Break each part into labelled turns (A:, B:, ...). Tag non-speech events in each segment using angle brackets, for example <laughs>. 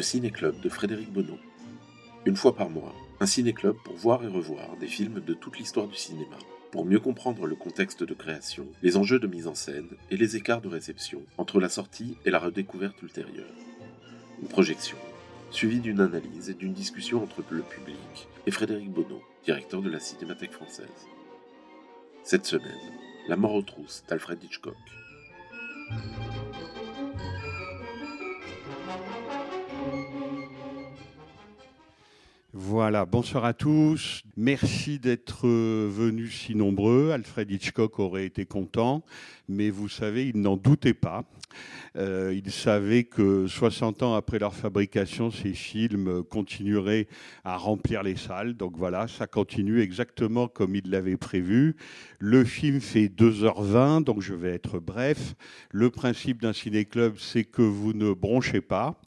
A: Le Ciné-Club de Frédéric Bonneau. Une fois par mois, un ciné-club pour voir et revoir des films de toute l'histoire du cinéma, pour mieux comprendre le contexte de création, les enjeux de mise en scène et les écarts de réception entre la sortie et la redécouverte ultérieure. Une projection, suivie d'une analyse et d'une discussion entre le public et Frédéric Bonneau, directeur de la Cinémathèque française. Cette semaine, La mort aux trousses d'Alfred Hitchcock.
B: Voilà, bonsoir à tous. Merci d'être venus si nombreux. Alfred Hitchcock aurait été content, mais vous savez, il n'en doutait pas. Euh, il savait que 60 ans après leur fabrication, ces films continueraient à remplir les salles. Donc voilà, ça continue exactement comme il l'avait prévu. Le film fait 2h20, donc je vais être bref. Le principe d'un ciné-club, c'est que vous ne bronchez pas.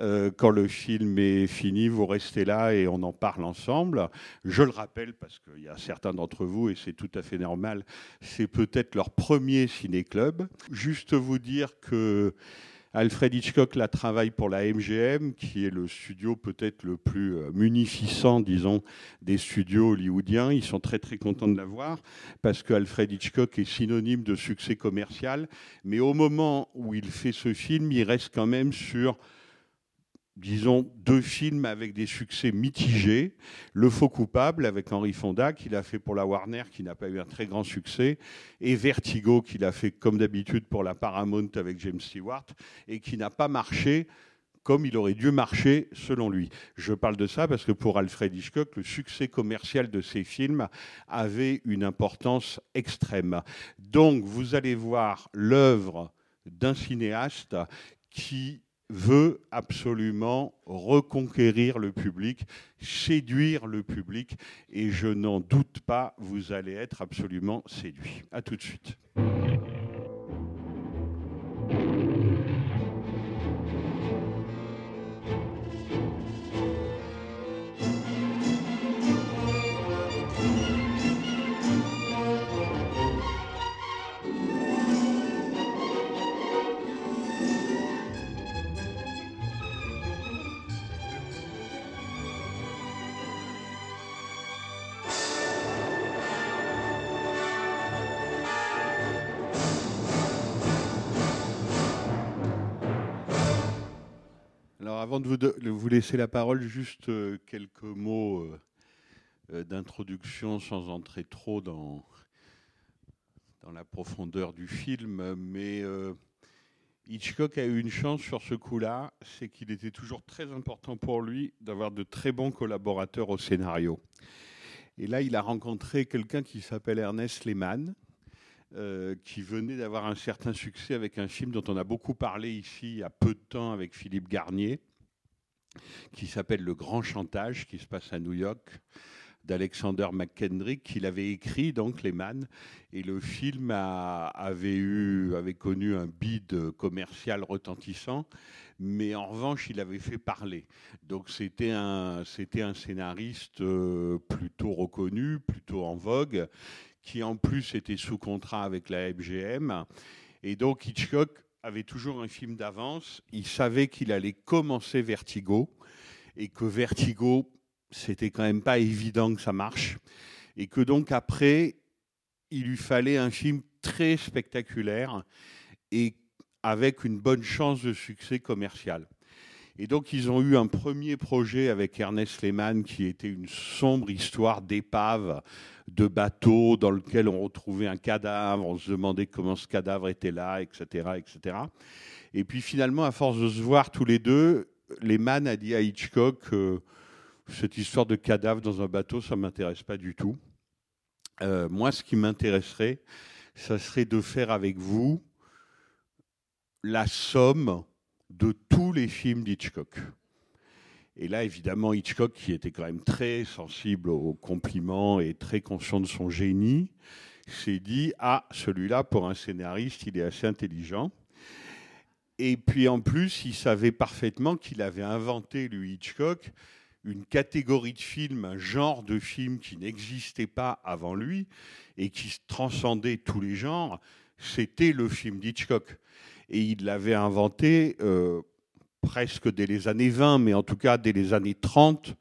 B: Euh, quand le film est fini, vous restez là et on en parle ensemble. Je le rappelle parce qu'il y a certains d'entre vous, et c'est tout à fait normal, c'est peut-être leur premier ciné-club. Juste vous dire que Alfred Hitchcock la travaille pour la MGM, qui est le studio peut-être le plus munificent, disons, des studios hollywoodiens. Ils sont très très contents de l'avoir parce que Alfred Hitchcock est synonyme de succès commercial. Mais au moment où il fait ce film, il reste quand même sur disons, deux films avec des succès mitigés. Le Faux Coupable avec Henri Fonda, qu'il a fait pour la Warner, qui n'a pas eu un très grand succès, et Vertigo, qu'il a fait comme d'habitude pour la Paramount avec James Stewart, et qui n'a pas marché comme il aurait dû marcher selon lui. Je parle de ça parce que pour Alfred Hitchcock, le succès commercial de ses films avait une importance extrême. Donc vous allez voir l'œuvre d'un cinéaste qui veut absolument reconquérir le public, séduire le public, et je n'en doute pas, vous allez être absolument séduit. À tout de suite. Avant de vous, laisser la parole, juste quelques mots d'introduction sans entrer trop dans, la profondeur du film. Mais euh, Hitchcock a eu une chance sur ce coup-là, c'est qu'il était toujours très important pour lui d'avoir de très bons collaborateurs au scénario. Et là, il a rencontré quelqu'un qui s'appelle Ernest Lehmann, euh, qui venait d'avoir un certain succès avec un film dont on a beaucoup parlé ici il y a peu de temps avec Philippe Garnier, qui s'appelle Le Grand Chantage, qui se passe à New York, d'Alexander McKendrick, qu'il avait écrit, donc Lehmann, et le film avait, eu, avait connu un bid commercial retentissant, mais en revanche, il avait fait parler. Donc c'était un, c'était un scénariste plutôt reconnu, plutôt en vogue, qui en plus était sous contrat avec la MGM. Et donc Hitchcock avait toujours un film d'avance. Il savait qu'il allait commencer Vertigo et que Vertigo, c'était quand même pas évident que ça marche. Et que donc après, il lui fallait un film très spectaculaire et avec une bonne chance de succès commercial. Et donc, ils ont eu un premier projet avec Ernest Lehmann qui était une sombre histoire d'épave, de bateau dans lequel on retrouvait un cadavre, on se demandait comment ce cadavre était là, etc., etc. Et puis finalement, à force de se voir tous les deux, Lehmann a dit à Hitchcock euh, cette histoire de cadavre dans un bateau, ça ne m'intéresse pas du tout. Euh, moi, ce qui m'intéresserait, ça serait de faire avec vous la somme de tous les films d'Hitchcock. Et là, évidemment, Hitchcock, qui était quand même très sensible aux compliments et très conscient de son génie, s'est dit Ah, celui-là, pour un scénariste, il est assez intelligent. Et puis en plus, il savait parfaitement qu'il avait inventé, lui, Hitchcock, une catégorie de films, un genre de film qui n'existait pas avant lui et qui transcendait tous les genres. C'était le film d'Hitchcock. Et il l'avait inventé. Euh, presque dès les années 20, mais en tout cas dès les années 30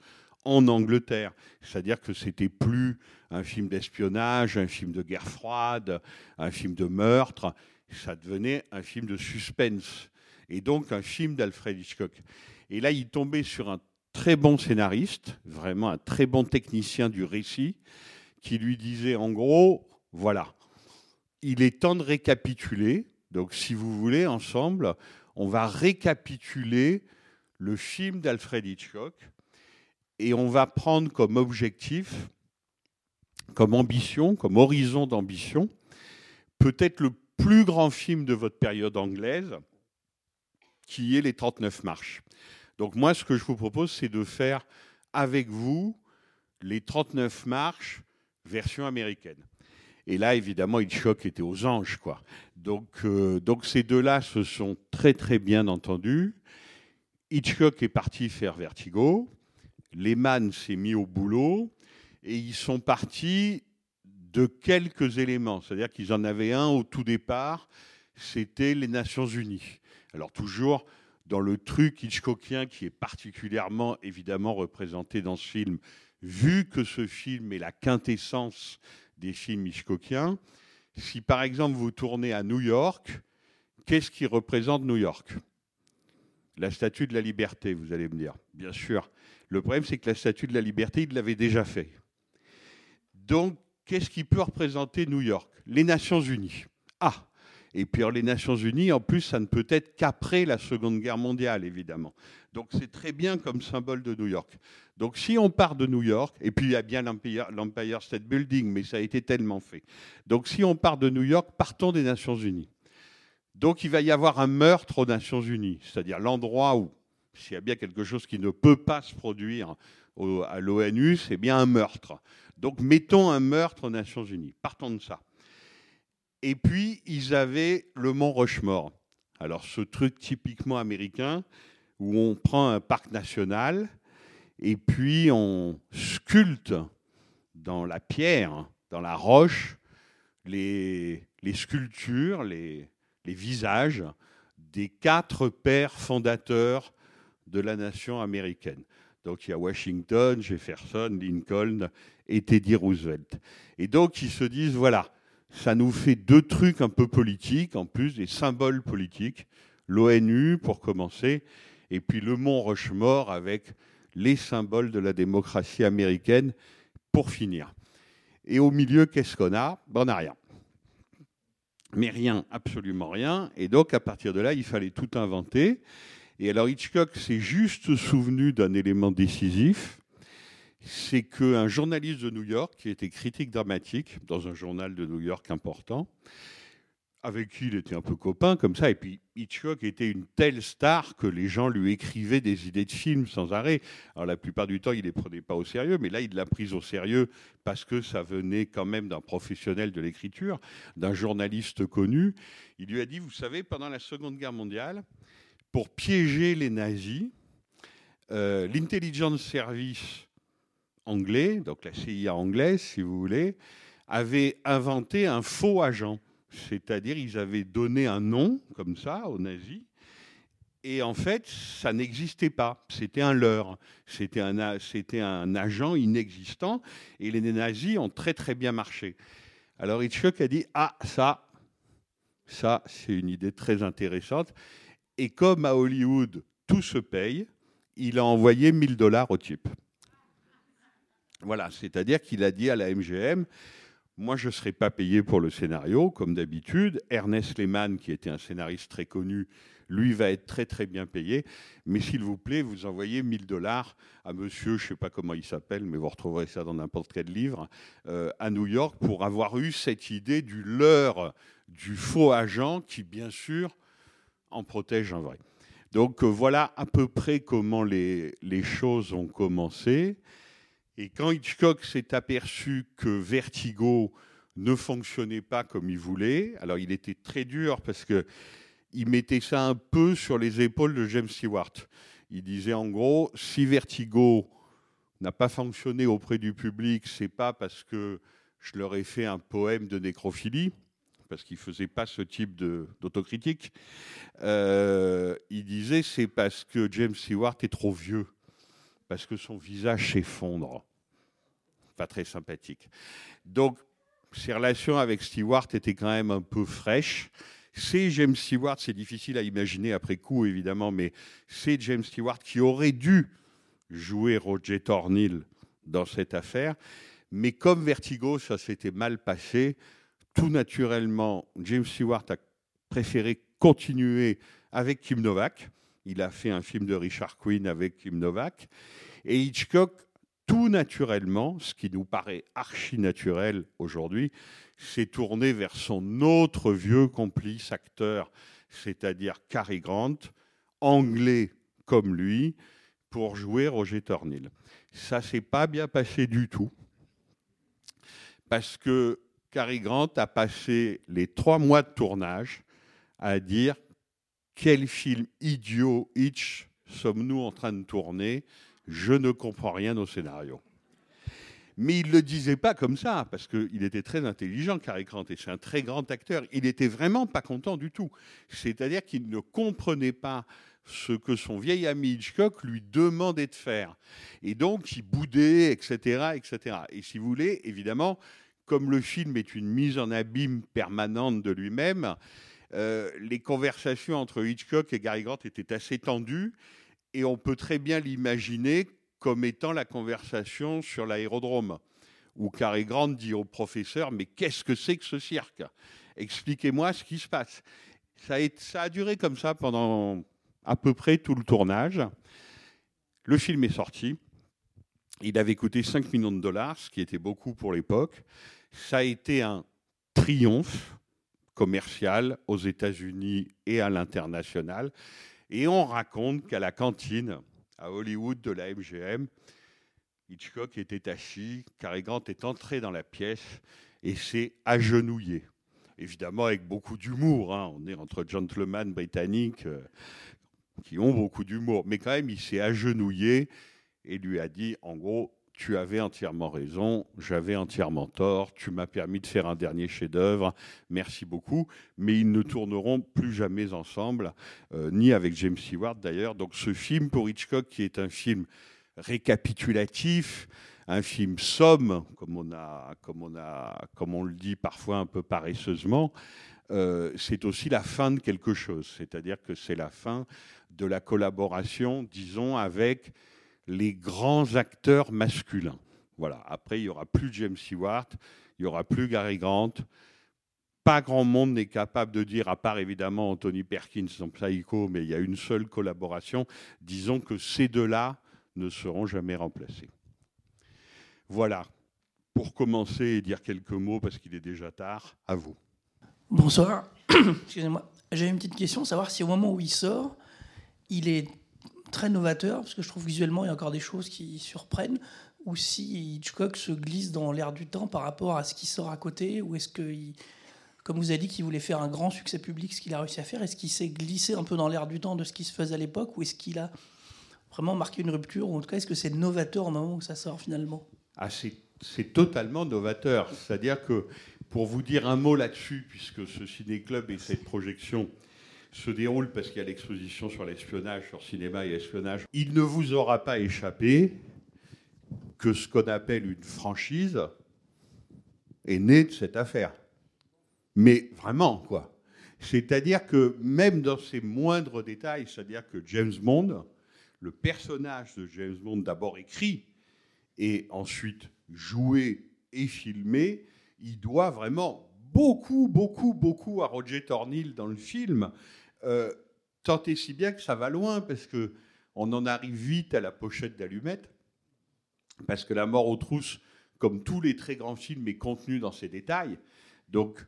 B: en Angleterre. C'est-à-dire que c'était plus un film d'espionnage, un film de guerre froide, un film de meurtre, ça devenait un film de suspense. Et donc un film d'Alfred Hitchcock. Et là, il tombait sur un très bon scénariste, vraiment un très bon technicien du récit, qui lui disait en gros, voilà, il est temps de récapituler. Donc si vous voulez, ensemble, on va récapituler le film d'Alfred Hitchcock et on va prendre comme objectif, comme ambition, comme horizon d'ambition, peut-être le plus grand film de votre période anglaise, qui est Les 39 marches. Donc moi, ce que je vous propose, c'est de faire avec vous les 39 marches version américaine. Et là, évidemment, Hitchcock était aux anges, quoi. Donc, euh, donc ces deux-là se sont très très bien entendus. Hitchcock est parti faire Vertigo. Lehman s'est mis au boulot et ils sont partis de quelques éléments. C'est-à-dire qu'ils en avaient un au tout départ, c'était les Nations Unies. Alors toujours dans le truc hitchcockien qui est particulièrement évidemment représenté dans ce film, vu que ce film est la quintessence des films hitchcockiens. Si par exemple vous tournez à New York, qu'est-ce qui représente New York? La statue de la liberté, vous allez me dire. Bien sûr. Le problème, c'est que la statue de la liberté, il l'avait déjà fait. Donc, qu'est-ce qui peut représenter New York? Les Nations Unies. Ah et puis les Nations Unies, en plus, ça ne peut être qu'après la Seconde Guerre mondiale, évidemment. Donc c'est très bien comme symbole de New York. Donc si on part de New York, et puis il y a bien l'Empire State Building, mais ça a été tellement fait. Donc si on part de New York, partons des Nations Unies. Donc il va y avoir un meurtre aux Nations Unies, c'est-à-dire l'endroit où, s'il y a bien quelque chose qui ne peut pas se produire à l'ONU, c'est bien un meurtre. Donc mettons un meurtre aux Nations Unies. Partons de ça. Et puis, ils avaient le mont Rushmore. Alors, ce truc typiquement américain, où on prend un parc national et puis on sculpte dans la pierre, dans la roche, les, sculptures, les, les visages des quatre pères fondateurs de la nation américaine. Donc il y a Washington, Jefferson, Lincoln et Teddy Roosevelt. Et donc ils se disent, voilà, ça nous fait deux trucs un peu politiques, en plus des symboles politiques. L'ONU, pour commencer, et puis le Mont Rushmore avec les symboles de la démocratie américaine, pour finir. Et au milieu, qu'est-ce qu'on a? Ben, On n'a rien. Mais rien, absolument rien. Et donc, à partir de là, il fallait tout inventer. Et alors, Hitchcock s'est juste souvenu d'un élément décisif, c'est qu'un journaliste de New York, qui était critique dramatique dans un journal de New York important, avec qui il était un peu copain comme ça, et puis Hitchcock était une telle star que les gens lui écrivaient des idées de films sans arrêt. Alors la plupart du temps, il ne les prenait pas au sérieux, mais là, il l'a prise au sérieux parce que ça venait quand même d'un professionnel de l'écriture, d'un journaliste connu. Il lui a dit, vous savez, pendant la Seconde Guerre mondiale, pour piéger les nazis, euh, l'intelligence service anglais, donc la CIA anglaise, si vous voulez, avait inventé un faux agent. C'est-à-dire, ils avaient donné un nom, comme ça, aux nazis, et en fait, ça n'existait pas. C'était un leurre. C'était un, c'était un agent inexistant, et les nazis ont très très bien marché. Alors Hitchcock a dit, ah, ça, ça, c'est une idée très intéressante. Et comme à Hollywood, tout se paye, il a envoyé 1000 dollars au type. Voilà, c'est-à-dire qu'il a dit à la MGM, moi je ne serai pas payé pour le scénario, comme d'habitude. Ernest Lehman, qui était un scénariste très connu, lui va être très très bien payé. Mais s'il vous plaît, vous envoyez 1000 dollars à monsieur, je ne sais pas comment il s'appelle, mais vous retrouverez ça dans n'importe quel livre, euh, à New York pour avoir eu cette idée du leurre, du faux agent qui, bien sûr, en protège un vrai. Donc euh, voilà à peu près comment les, les choses ont commencé. Et quand Hitchcock s'est aperçu que Vertigo ne fonctionnait pas comme il voulait, alors il était très dur parce que il mettait ça un peu sur les épaules de James Stewart. Il disait en gros, si Vertigo n'a pas fonctionné auprès du public, c'est pas parce que je leur ai fait un poème de nécrophilie, parce qu'il faisait pas ce type d'autocritique. Euh, il disait c'est parce que James Stewart est trop vieux, parce que son visage s'effondre. Pas très sympathique. Donc ses relations avec Stewart étaient quand même un peu fraîches. C'est James Stewart, c'est difficile à imaginer après coup évidemment, mais c'est James Stewart qui aurait dû jouer Roger Thornhill dans cette affaire. Mais comme Vertigo, ça s'était mal passé, tout naturellement, James Stewart a préféré continuer avec Kim Novak. Il a fait un film de Richard Quinn avec Kim Novak. Et Hitchcock, tout naturellement, ce qui nous paraît archi naturel aujourd'hui, s'est tourné vers son autre vieux complice acteur, c'est-à-dire Cary Grant, anglais comme lui, pour jouer Roger Thornhill. Ça s'est pas bien passé du tout, parce que Cary Grant a passé les trois mois de tournage à dire quel film idiot Hitch sommes-nous en train de tourner? Je ne comprends rien au scénario. Mais il ne le disait pas comme ça, parce qu'il était très intelligent, Cary Grant, et c'est un très grand acteur. Il n'était vraiment pas content du tout. C'est-à-dire qu'il ne comprenait pas ce que son vieil ami Hitchcock lui demandait de faire. Et donc, il boudait, etc., etc. Et si vous voulez, évidemment, comme le film est une mise en abîme permanente de lui-même, euh, les conversations entre Hitchcock et Gary Grant étaient assez tendues, et on peut très bien l'imaginer comme étant la conversation sur l'aérodrome, où Cary Grant dit au professeur Mais qu'est-ce que c'est que ce cirque? Expliquez-moi ce qui se passe. Ça a, ça a, duré comme ça pendant à peu près tout le tournage. Le film est sorti. Il avait coûté 5 millions de dollars, ce qui était beaucoup pour l'époque. Ça a été un triomphe commercial aux États-Unis et à l'international. Et on raconte qu'à la cantine, à Hollywood de la MGM. Hitchcock était assis, Cary Grant est entré dans la pièce et s'est agenouillé. Évidemment avec beaucoup d'humour, hein. on est entre gentlemen britanniques euh, qui ont beaucoup d'humour, mais quand même il s'est agenouillé et lui a dit en gros tu avais entièrement raison, j'avais entièrement tort, tu m'as permis de faire un dernier chef-d'œuvre, merci beaucoup, mais ils ne tourneront plus jamais ensemble, euh, ni avec James Stewart d'ailleurs. Donc ce film pour Hitchcock, qui est un film récapitulatif, un film somme, comme on, a, comme on, a, comme on le dit parfois un peu paresseusement, euh, c'est aussi la fin de quelque chose, c'est-à-dire que c'est la fin de la collaboration, disons, avec les grands acteurs masculins. Voilà. Après, il n'y aura plus James Stewart, il n'y aura plus Gary Grant. Pas grand monde n'est capable de dire, à part évidemment Anthony Perkins dans Psycho, mais il y a une seule collaboration. Disons que ces deux-là ne seront jamais remplacés. Voilà. Pour commencer et dire quelques mots, parce qu'il est déjà tard, à vous.
C: Bonsoir. <coughs> Excusez-moi. J'avais une petite question, savoir si au moment où il sort, il est très novateur, parce que je trouve visuellement il y a encore des choses qui surprennent, ou si Hitchcock se glisse dans l'air du temps par rapport à ce qui sort à côté, ou est-ce que, comme vous avez dit qu'il voulait faire un grand succès public, ce qu'il a réussi à faire, est-ce qu'il s'est glissé un peu dans l'air du temps de ce qui se faisait à l'époque, ou est-ce qu'il a vraiment marqué une rupture, ou en tout cas est-ce que c'est novateur au moment où ça sort finalement?
B: Ah, C'est totalement novateur, c'est-à-dire que, pour vous dire un mot là-dessus, puisque ce ciné-club et cette projection se déroule parce qu'il y a l'exposition sur l'espionnage, sur cinéma et espionnage. Il ne vous aura pas échappé que ce qu'on appelle une franchise est né de cette affaire. Mais vraiment, quoi. C'est-à-dire que même dans ses moindres détails, c'est-à-dire que James Bond, le personnage de James Bond, d'abord écrit et ensuite joué et filmé, il doit vraiment beaucoup, beaucoup, beaucoup à Roger Thornhill dans le film. Euh, Tant et si bien que ça va loin, parce que on en arrive vite à la pochette d'allumette, parce que La mort aux trousses, comme tous les très grands films, est contenu dans ses détails. Donc,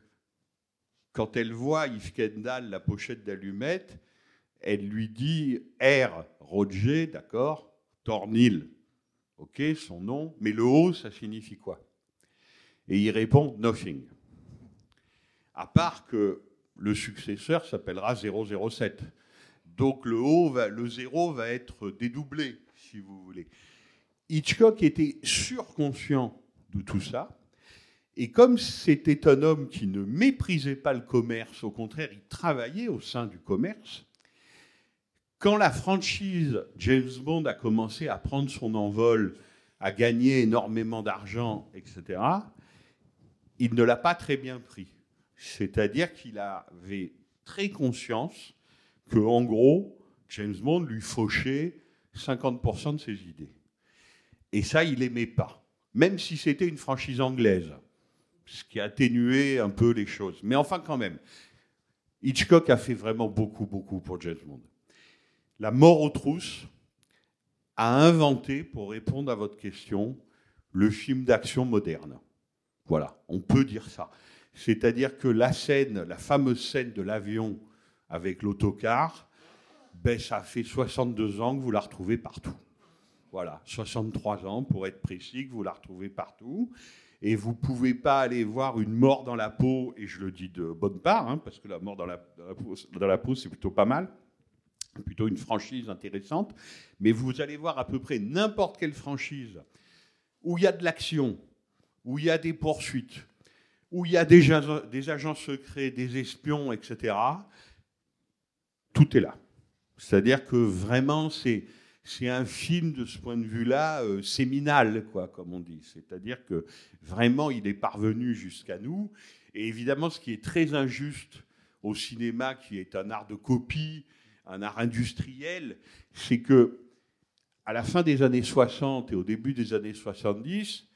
B: quand elle voit Yves Kendall, la pochette d'allumette, elle lui dit R. Roger, d'accord, Tornil, ok, son nom, mais le O, ça signifie quoi? Et il répond Nothing. À part que le successeur s'appellera 007. Donc le va, le 0 va être dédoublé, si vous voulez. Hitchcock était surconscient de tout ça. Et comme c'était un homme qui ne méprisait pas le commerce, au contraire, il travaillait au sein du commerce, quand la franchise James Bond a commencé à prendre son envol, à gagner énormément d'argent, etc., il ne l'a pas très bien pris. C'est-à-dire qu'il avait très conscience que, en gros, James Bond lui fauchait 50% de ses idées. Et ça, il n'aimait pas, même si c'était une franchise anglaise, ce qui a atténué un peu les choses. Mais enfin, quand même, Hitchcock a fait vraiment beaucoup, beaucoup pour James Bond. La mort aux trousses a inventé, pour répondre à votre question, le film d'action moderne. Voilà, on peut dire ça. C'est-à-dire que la scène, la fameuse scène de l'avion avec l'autocar, ben, ça fait 62 ans que vous la retrouvez partout. Voilà, 63 ans pour être précis, que vous la retrouvez partout. Et vous ne pouvez pas aller voir une mort dans la peau, et je le dis de bonne part, hein, parce que la mort dans la, dans la peau, c'est plutôt pas mal, plutôt une franchise intéressante. Mais vous allez voir à peu près n'importe quelle franchise où il y a de l'action, où il y a des poursuites, où il y a des, des agents secrets, des espions, etc. Tout est là. C'est-à-dire que vraiment, c'est c'est un film de ce point de vue-là euh, séminal, quoi, comme on dit. C'est-à-dire que vraiment, il est parvenu jusqu'à nous. Et évidemment, ce qui est très injuste au cinéma, qui est un art de copie, un art industriel, c'est que à la fin des années 60 et au début des années 70,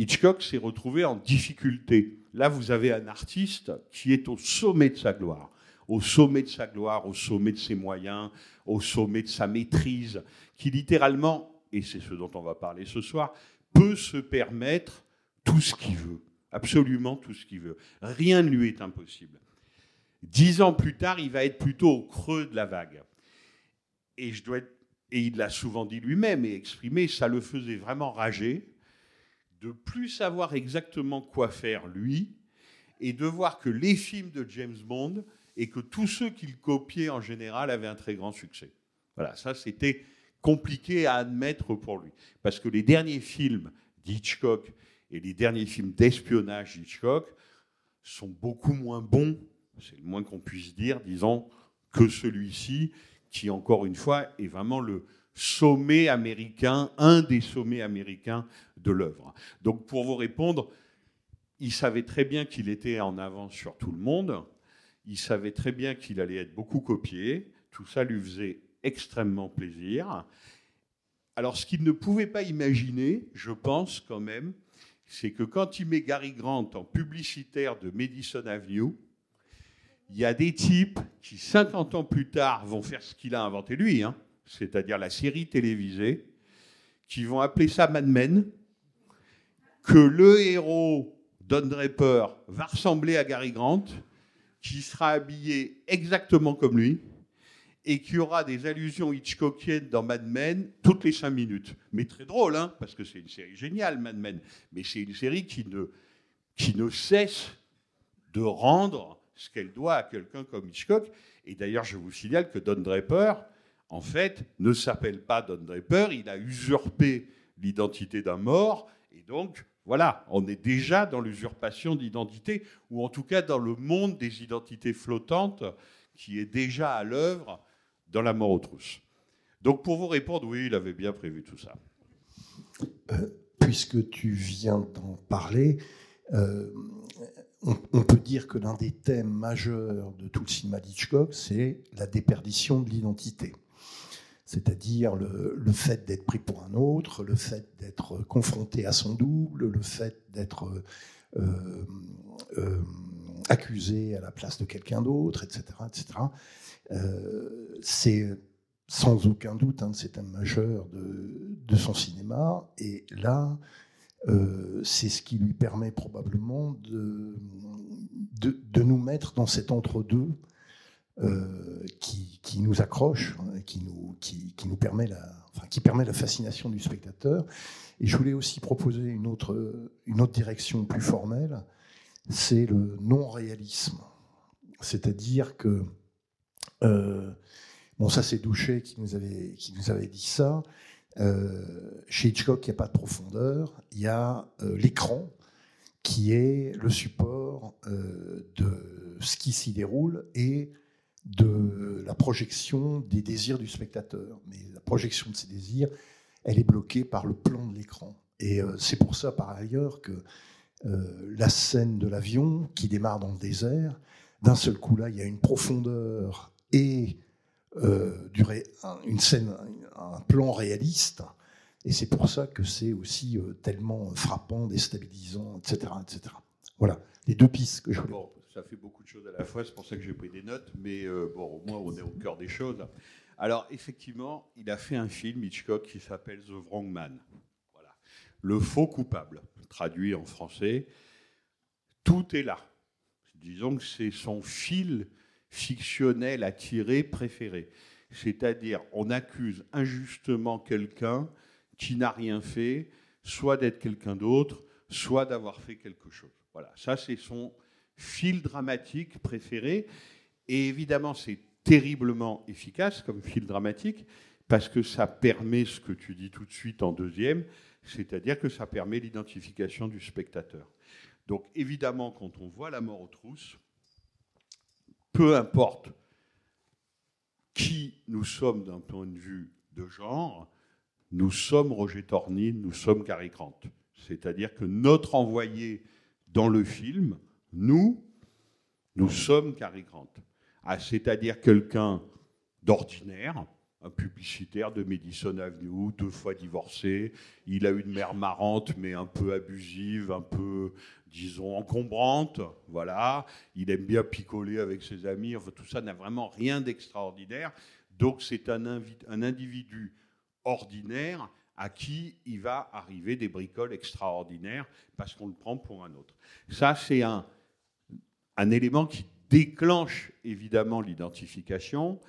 B: Hitchcock s'est retrouvé en difficulté. Là, vous avez un artiste qui est au sommet de sa gloire au sommet de sa gloire, au sommet de ses moyens, au sommet de sa maîtrise, qui littéralement, et c'est ce dont on va parler ce soir, peut se permettre tout ce qu'il veut, absolument tout ce qu'il veut. Rien ne lui est impossible. Dix ans plus tard, il va être plutôt au creux de la vague. Et, je dois et il l'a souvent dit lui-même et exprimé, ça le faisait vraiment rager de plus savoir exactement quoi faire lui et de voir que les films de James Bond et que tous ceux qu'il copiait en général avaient un très grand succès. Voilà, ça c'était compliqué à admettre pour lui. Parce que les derniers films d'Hitchcock et les derniers films d'espionnage d'Hitchcock sont beaucoup moins bons, c'est le moins qu'on puisse dire, disons, que celui-ci, qui encore une fois est vraiment le sommet américain, un des sommets américains de l'œuvre. Donc pour vous répondre, il savait très bien qu'il était en avance sur tout le monde, il savait très bien qu'il allait être beaucoup copié. Tout ça lui faisait extrêmement plaisir. Alors, ce qu'il ne pouvait pas imaginer, je pense quand même, c'est que quand il met Gary Grant en publicitaire de Madison Avenue, il y a des types qui, 50 ans plus tard, vont faire ce qu'il a inventé lui, hein, c'est-à-dire la série télévisée, qui vont appeler ça Mad Men, que le héros, Don Draper, va ressembler à Gary Grant, qui sera habillé exactement comme lui et qui aura des allusions Hitchcockiennes dans Mad Men toutes les cinq minutes. Mais très drôle, hein, parce que c'est une série géniale, Mad Men. Mais c'est une série qui ne, qui ne cesse de rendre ce qu'elle doit à quelqu'un comme Hitchcock. Et d'ailleurs, je vous signale que Don Draper, en fait, ne s'appelle pas Don Draper, il a usurpé l'identité d'un mort, et donc voilà, on est déjà dans l'usurpation d'identité, ou en tout cas dans le monde des identités flottantes qui est déjà à l'œuvre dans la mort aux trousses. Donc pour vous répondre, oui, il avait bien prévu tout ça.
D: Euh, puisque tu viens d'en parler, euh, on, on, peut dire que l'un des thèmes majeurs de tout le cinéma d'Hitchcock, c'est la déperdition de l'identité c'est-à-dire le, fait d'être pris pour un autre, le fait d'être confronté à son double, le fait d'être euh, euh, accusé à la place de quelqu'un d'autre, etc. etc. Euh, c'est sans aucun doute un de ces thèmes majeurs de, son cinéma. Et là, euh, c'est ce qui lui permet probablement de, de nous mettre dans cet entre-deux euh, qui, nous accroche, hein, qui nous, qui, qui nous permet la, enfin, qui permet la fascination du spectateur. Et je voulais aussi proposer une autre, une autre direction plus formelle, c'est le non-réalisme. C'est-à-dire que, euh, bon ça c'est Douchet qui nous avait, qui nous avait dit ça, euh, chez Hitchcock, il n'y a pas de profondeur, il y a l'écran qui est le support de ce qui s'y déroule et de la projection des désirs du spectateur. Mais la projection de ces désirs, elle est bloquée par le plan de l'écran. Et c'est pour ça, par ailleurs, que la scène de l'avion qui démarre dans le désert, d'un seul coup là, il y a une profondeur et euh, une scène, un plan réaliste. Et c'est pour ça que c'est aussi euh, tellement frappant, déstabilisant, etc., etc. Voilà, les deux pistes que je voulais.
B: Ça fait beaucoup de choses à la fois, c'est pour ça que j'ai pris des notes, mais euh, bon, au moins on est au cœur des choses. Alors, effectivement, il a fait un film, Hitchcock, qui s'appelle The Wrong Man. Voilà. Le faux coupable, traduit en français. Tout est là. Disons que c'est son fil fictionnel à tirer préféré. C'est-à-dire, on accuse injustement quelqu'un qui n'a rien fait, soit d'être quelqu'un d'autre, soit d'avoir fait quelque chose. Voilà, ça c'est son fil dramatique préféré. Et évidemment, c'est terriblement efficace comme fil dramatique, parce que ça permet ce que tu dis tout de suite en deuxième, c'est-à-dire que ça permet l'identification du spectateur. Donc évidemment, quand on voit la mort aux trousses, peu importe qui nous sommes d'un point de vue de genre, nous sommes Roger Tornine, nous sommes Cary Grant. C'est-à-dire que notre envoyé dans le film, nous, nous sommes Cary Grant. Ah, c'est-à-dire quelqu'un d'ordinaire, un publicitaire de Madison Avenue, deux fois divorcé. Il a une mère marrante, mais un peu abusive, un peu, disons, encombrante. Voilà. Il aime bien picoler avec ses amis. Tout ça n'a vraiment rien d'extraordinaire. Donc, c'est un individu ordinaire à qui il va arriver des bricoles extraordinaires parce qu'on le prend pour un autre. Ça, c'est un, un élément qui déclenche évidemment l'identification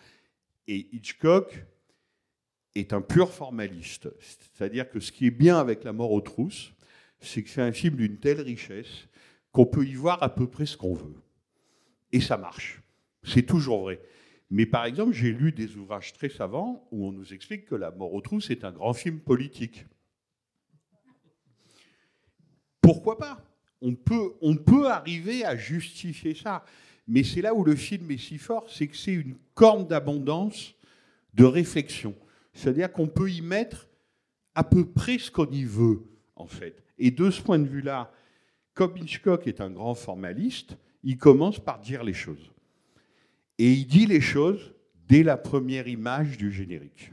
B: et Hitchcock est un pur formaliste. C'est-à-dire que ce qui est bien avec La mort aux trousses, c'est que c'est un film d'une telle richesse qu'on peut y voir à peu près ce qu'on veut. Et ça marche. C'est toujours vrai. Mais par exemple, j'ai lu des ouvrages très savants où on nous explique que La mort aux trousses est un grand film politique. Pourquoi pas? On peut, on peut arriver à justifier ça. Mais c'est là où le film est si fort, c'est que c'est une corne d'abondance de réflexion. C'est-à-dire qu'on peut y mettre à peu près ce qu'on y veut, en fait. Et de ce point de vue-là, comme Hitchcock est un grand formaliste, il commence par dire les choses. Et il dit les choses dès la première image du générique.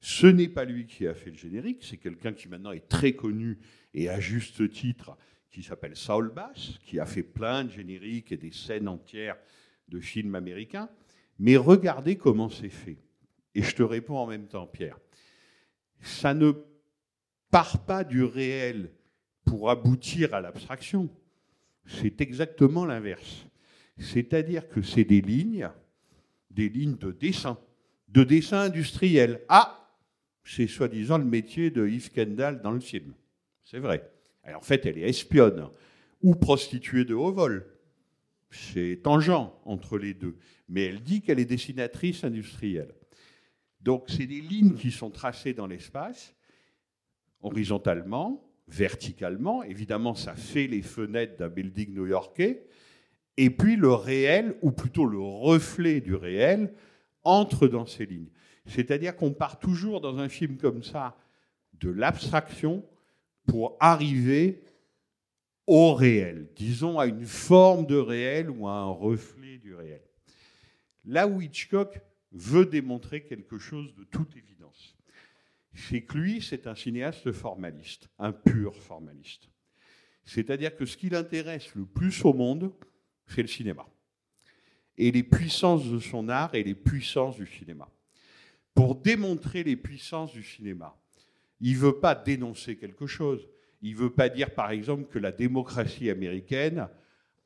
B: Ce n'est pas lui qui a fait le générique, c'est quelqu'un qui maintenant est très connu et à juste titre qui s'appelle Saul Bass, qui a fait plein de génériques et des scènes entières de films américains. Mais regardez comment c'est fait. Et je te réponds en même temps, Pierre. Ça ne part pas du réel pour aboutir à l'abstraction. C'est exactement l'inverse. C'est-à-dire que c'est des lignes, des lignes de dessin, de dessin industriel. Ah, c'est soi-disant le métier de Yves Kendall dans le film. C'est vrai en fait, elle est espionne ou prostituée de haut vol. C'est tangent entre les deux. Mais elle dit qu'elle est dessinatrice industrielle. Donc, c'est des lignes qui sont tracées dans l'espace, horizontalement, verticalement. Évidemment, ça fait les fenêtres d'un building new-yorkais. Et puis, le réel, ou plutôt le reflet du réel, entre dans ces lignes. C'est-à-dire qu'on part toujours dans un film comme ça de l'abstraction pour arriver au réel, disons à une forme de réel ou à un reflet du réel. Là où Hitchcock veut démontrer quelque chose de toute évidence, c'est que lui, c'est un cinéaste formaliste, un pur formaliste. C'est-à-dire que ce qui l'intéresse le plus au monde, c'est le cinéma. Et les puissances de son art et les puissances du cinéma. Pour démontrer les puissances du cinéma, il ne veut pas dénoncer quelque chose. Il ne veut pas dire, par exemple, que la démocratie américaine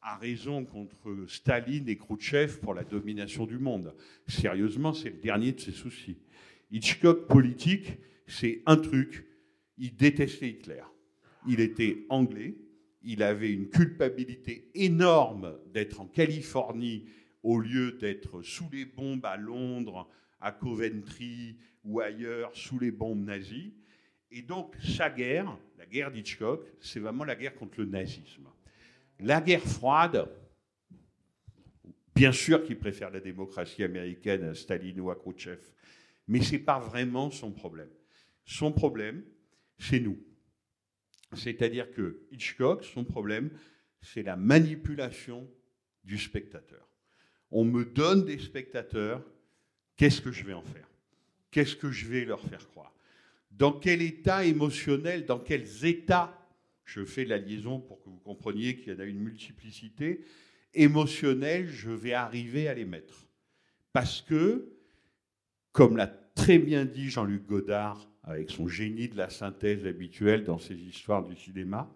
B: a raison contre Staline et Khrouchtchev pour la domination du monde. Sérieusement, c'est le dernier de ses soucis. Hitchcock politique, c'est un truc, il détestait Hitler. Il était anglais, il avait une culpabilité énorme d'être en Californie au lieu d'être sous les bombes à Londres, à Coventry ou ailleurs, sous les bombes nazies. Et donc, sa guerre, la guerre d'Hitchcock, c'est vraiment la guerre contre le nazisme. La guerre froide, bien sûr qu'il préfère la démocratie américaine à Staline ou à Khrouchtchev, mais ce n'est pas vraiment son problème. Son problème, c'est nous. C'est-à-dire que Hitchcock, son problème, c'est la manipulation du spectateur. On me donne des spectateurs, qu'est-ce que je vais en faire? Qu'est-ce que je vais leur faire croire? Dans quel état émotionnel, dans quels états, je fais la liaison pour que vous compreniez qu'il y en a une multiplicité, émotionnelle, je vais arriver à les mettre. Parce que, comme l'a très bien dit Jean-Luc Godard, avec son génie de la synthèse habituelle dans ses histoires du cinéma.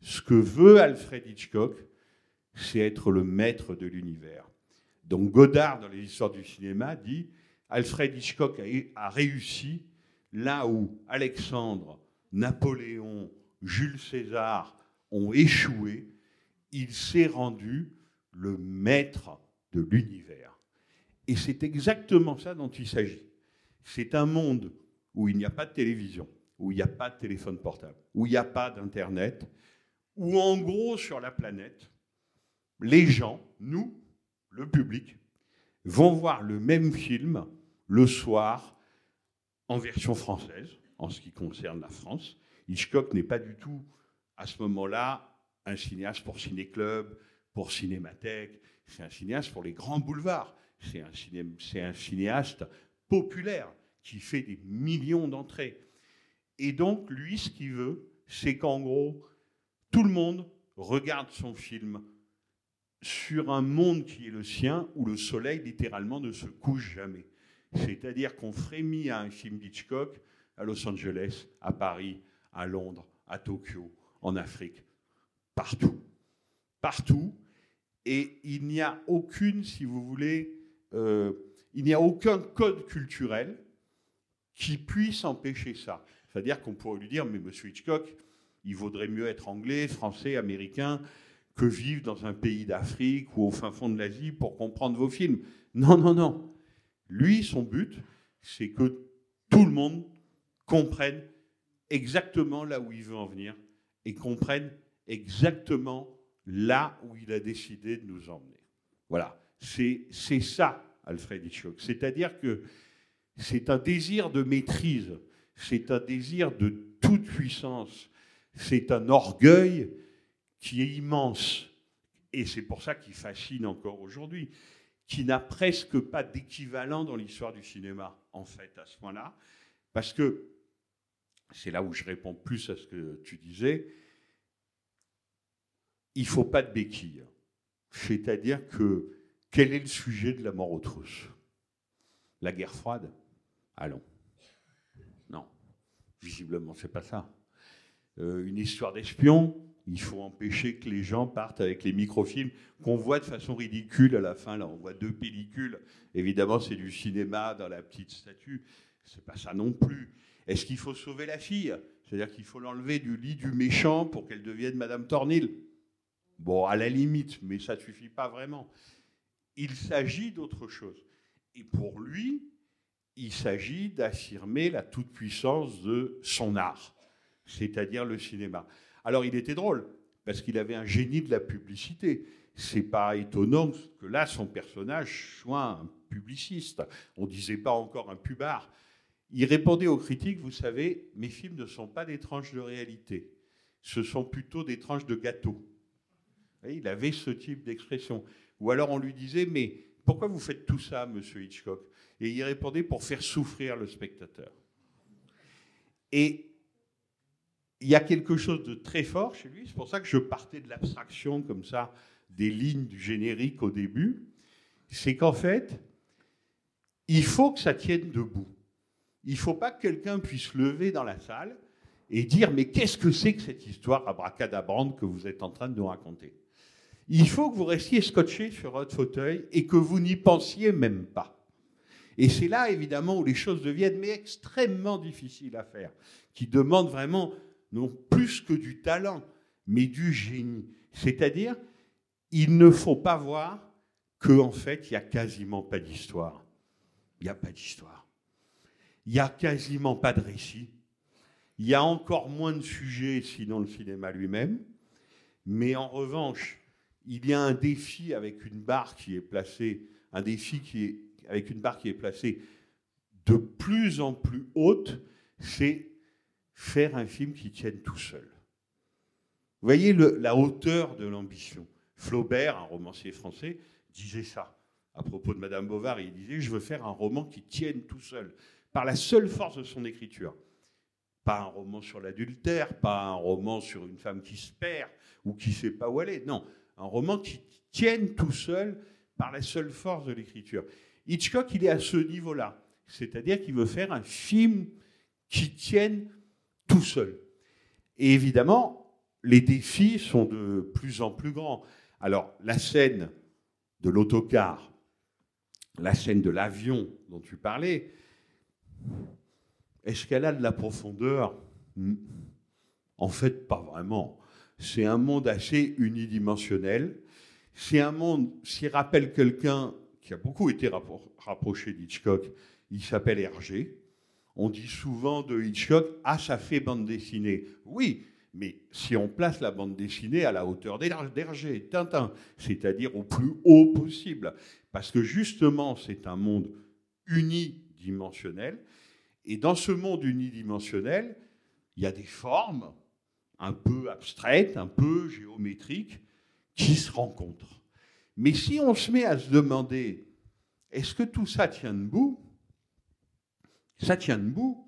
B: Ce que veut Alfred Hitchcock, c'est être le maître de l'univers. Donc Godard, dans les histoires du cinéma, dit Alfred Hitchcock a, réussi là où Alexandre, Napoléon, Jules César ont échoué, il s'est rendu le maître de l'univers. Et c'est exactement ça dont il s'agit. C'est un monde où il n'y a pas de télévision, où il n'y a pas de téléphone portable, où il n'y a pas d'Internet, où en gros sur la planète, les gens, nous, le public, vont voir le même film le soir en version française, en ce qui concerne la France. Hitchcock n'est pas du tout, à ce moment-là, un cinéaste pour ciné-club, pour cinémathèque. C'est un cinéaste pour les grands boulevards. C'est un, un, cinéaste populaire qui fait des millions d'entrées. Et donc, lui, ce qu'il veut, c'est qu'en gros, tout le monde regarde son film sur un monde qui est le sien, où le soleil littéralement ne se couche jamais. C'est-à-dire qu'on frémit à un film d'Hitchcock à Los Angeles, à Paris, à Londres, à Tokyo, en Afrique, partout. Partout. Et il n'y a aucune, si vous voulez, euh, il n'y a aucun code culturel qui puisse empêcher ça. C'est-à-dire qu'on pourrait lui dire, mais monsieur Hitchcock, il vaudrait mieux être anglais, français, américain, que vivre dans un pays d'Afrique ou au fin fond de l'Asie pour comprendre vos films. Non, non, non. Lui, son but, c'est que tout le monde comprenne exactement là où il veut en venir et comprenne exactement là où il a décidé de nous emmener. Voilà, c'est ça, Alfred Hitchcock. C'est-à-dire que c'est un désir de maîtrise, c'est un désir de toute puissance, c'est un orgueil qui est immense. Et c'est pour ça qu'il fascine encore aujourd'hui, qui n'a presque pas d'équivalent dans l'histoire du cinéma, en fait, à ce point-là. Parce que, c'est là où je réponds plus à ce que tu disais, il ne faut pas de béquille. C'est-à-dire que, quel est le sujet de la mort aux trousses La guerre froide? Allons. Non, visiblement, c'est pas ça. Euh, une histoire d'espion, il faut empêcher que les gens partent avec les microfilms qu'on voit de façon ridicule à la fin. Là, on voit deux pellicules. Évidemment, c'est du cinéma dans la petite statue. C'est pas ça non plus. Est-ce qu'il faut sauver la fille? C'est-à-dire qu'il faut l'enlever du lit du méchant pour qu'elle devienne Madame Tornil Bon, à la limite, mais ça ne suffit pas vraiment. Il s'agit d'autre chose. Et pour lui, il s'agit d'affirmer la toute-puissance de son art, c'est-à-dire le cinéma. Alors il était drôle, parce qu'il avait un génie de la publicité. C'est pas étonnant que là, son personnage soit un publiciste. On disait pas encore un pubard. Il répondait aux critiques, vous savez, mes films ne sont pas des tranches de réalité, ce sont plutôt des tranches de gâteau. Il avait ce type d'expression. Ou alors on lui disait, mais pourquoi vous faites tout ça, monsieur Hitchcock? Et il répondait pour faire souffrir le spectateur. Et il y a quelque chose de très fort chez lui, c'est pour ça que je partais de l'abstraction comme ça des lignes du générique au début, c'est qu'en fait, il faut que ça tienne debout. Il ne faut pas que quelqu'un puisse lever dans la salle et dire mais qu'est-ce que c'est que cette histoire abracadabrante que vous êtes en train de nous raconter? Il faut que vous restiez scotché sur votre fauteuil et que vous n'y pensiez même pas. Et c'est là évidemment où les choses deviennent mais extrêmement difficiles à faire, qui demandent vraiment non plus que du talent, mais du génie. C'est-à-dire, il ne faut pas voir qu'en en fait, il n'y a quasiment pas d'histoire. Il n'y a pas d'histoire. Il n'y a quasiment pas de récit. Il y a encore moins de sujets, sinon le cinéma lui-même. Mais en revanche, il y a un défi avec une barre qui est placée, un défi qui est avec une barre qui est placée de plus en plus haute, c'est faire un film qui tienne tout seul. Vous voyez la hauteur de l'ambition. Flaubert, un romancier français, disait ça à propos de Madame Bovary. Il disait Je veux faire un roman qui tienne tout seul, par la seule force de son écriture. Pas un roman sur l'adultère, pas un roman sur une femme qui se perd ou qui ne sait pas où est. Non, un roman qui tienne tout seul par la seule force de l'écriture. Hitchcock, il est à ce niveau-là. C'est-à-dire qu'il veut faire un film qui tienne tout seul. Et évidemment, les défis sont de plus en plus grands. Alors, la scène de l'autocar, la scène de l'avion dont tu parlais, est-ce qu'elle a de la profondeur? En fait, pas vraiment. C'est un monde assez unidimensionnel. C'est un monde, s'il rappelle quelqu'un qui a beaucoup été rapproché d'Hitchcock, il s'appelle Hergé. On dit souvent de Hitchcock, ah, ça fait bande dessinée. Oui, mais si on place la bande dessinée à la hauteur d'Hergé, Tintin, c'est-à-dire au plus haut possible, parce que justement, c'est un monde unidimensionnel, et dans ce monde unidimensionnel, il y a des formes un peu abstraites, un peu géométriques, qui se rencontrent. Mais si on se met à se demander, est-ce que tout ça tient debout? Ça tient debout